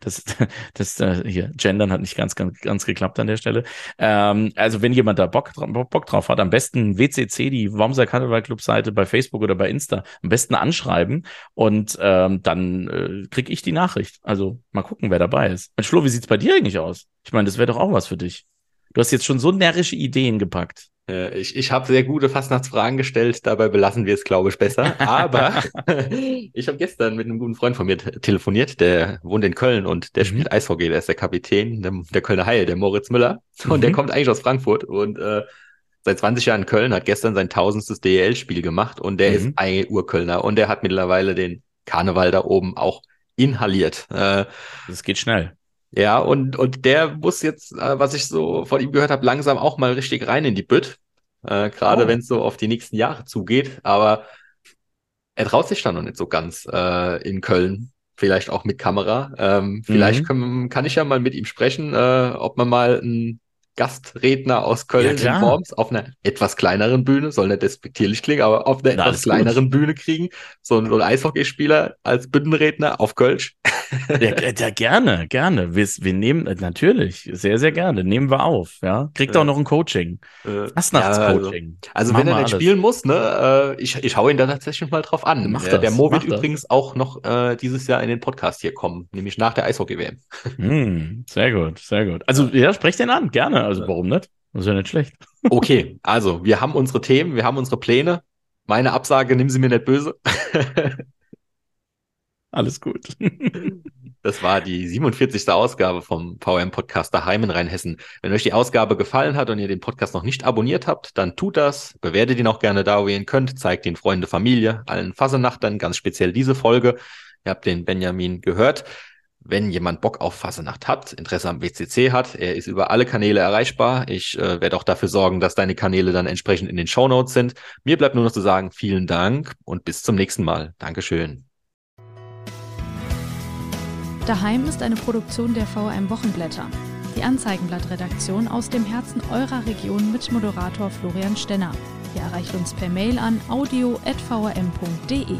Das, das äh, hier, Gendern hat nicht ganz, ganz, ganz geklappt an der Stelle. Ähm, also wenn jemand da Bock, Bock drauf hat, am besten WCC, die Wormser Karneval Club Seite bei Facebook oder bei Insta, am besten anschreiben und ähm, dann äh, kriege ich die Nachricht. Also mal gucken, wer dabei ist. Mensch, Flo, wie sieht's bei dir eigentlich aus? Ich meine, das wäre doch auch was für dich. Du hast jetzt schon so närrische Ideen gepackt. Äh, ich, ich habe sehr gute Fastnachtsfragen gestellt, dabei belassen wir es, glaube ich, besser. Aber ich habe gestern mit einem guten Freund von mir telefoniert, der wohnt in Köln und der mhm. spielt Eishockey, der ist der Kapitän der, der Kölner Haie, der Moritz Müller. Und mhm. der kommt eigentlich aus Frankfurt und äh, seit 20 Jahren in Köln, hat gestern sein tausendstes DEL-Spiel gemacht und der mhm. ist ein Urkölner und der hat mittlerweile den Karneval da oben auch inhaliert. Äh, das geht schnell. Ja, und, und der muss jetzt, äh, was ich so von ihm gehört habe, langsam auch mal richtig rein in die Bütt. Äh, Gerade oh. wenn es so auf die nächsten Jahre zugeht. Aber er traut sich dann noch nicht so ganz äh, in Köln. Vielleicht auch mit Kamera. Ähm, vielleicht mhm. können, kann ich ja mal mit ihm sprechen, äh, ob man mal ein Gastredner aus Köln ja, in Worms auf einer etwas kleineren Bühne, soll nicht despektierlich klingen, aber auf einer Na, etwas kleineren gut. Bühne kriegen. So ein, Eishockeyspieler als Bühnenredner auf Kölsch. Ja, ja, gerne, gerne. Wir, wir nehmen, natürlich, sehr, sehr gerne. Nehmen wir auf, ja. Kriegt auch noch ein Coaching. Äh, Fastnachtscoaching. Ja, also, also wenn er nicht spielen muss, ne, äh, ich, ich hau ihn da tatsächlich mal drauf an. Mach das, der Mo wird übrigens auch noch äh, dieses Jahr in den Podcast hier kommen, nämlich nach der Eishockey-WM. Hm, sehr gut, sehr gut. Also, ja, sprecht den an, gerne. Also, warum nicht? Das ist ja nicht schlecht. Okay, also, wir haben unsere Themen, wir haben unsere Pläne. Meine Absage, nimm sie mir nicht böse. Alles gut. Das war die 47. Ausgabe vom VM-Podcast daheim in Rheinhessen. Wenn euch die Ausgabe gefallen hat und ihr den Podcast noch nicht abonniert habt, dann tut das. Bewertet ihn auch gerne da, wo ihr ihn könnt. Zeigt den Freunde, Familie, allen Fasenachtern, ganz speziell diese Folge. Ihr habt den Benjamin gehört. Wenn jemand Bock auf Fasenacht hat, Interesse am WCC hat, er ist über alle Kanäle erreichbar. Ich äh, werde auch dafür sorgen, dass deine Kanäle dann entsprechend in den Show Notes sind. Mir bleibt nur noch zu sagen, vielen Dank und bis zum nächsten Mal. Dankeschön. Daheim ist eine Produktion der VRM Wochenblätter. Die Anzeigenblattredaktion aus dem Herzen eurer Region mit Moderator Florian Stenner. Ihr erreicht uns per Mail an audio.vrm.de.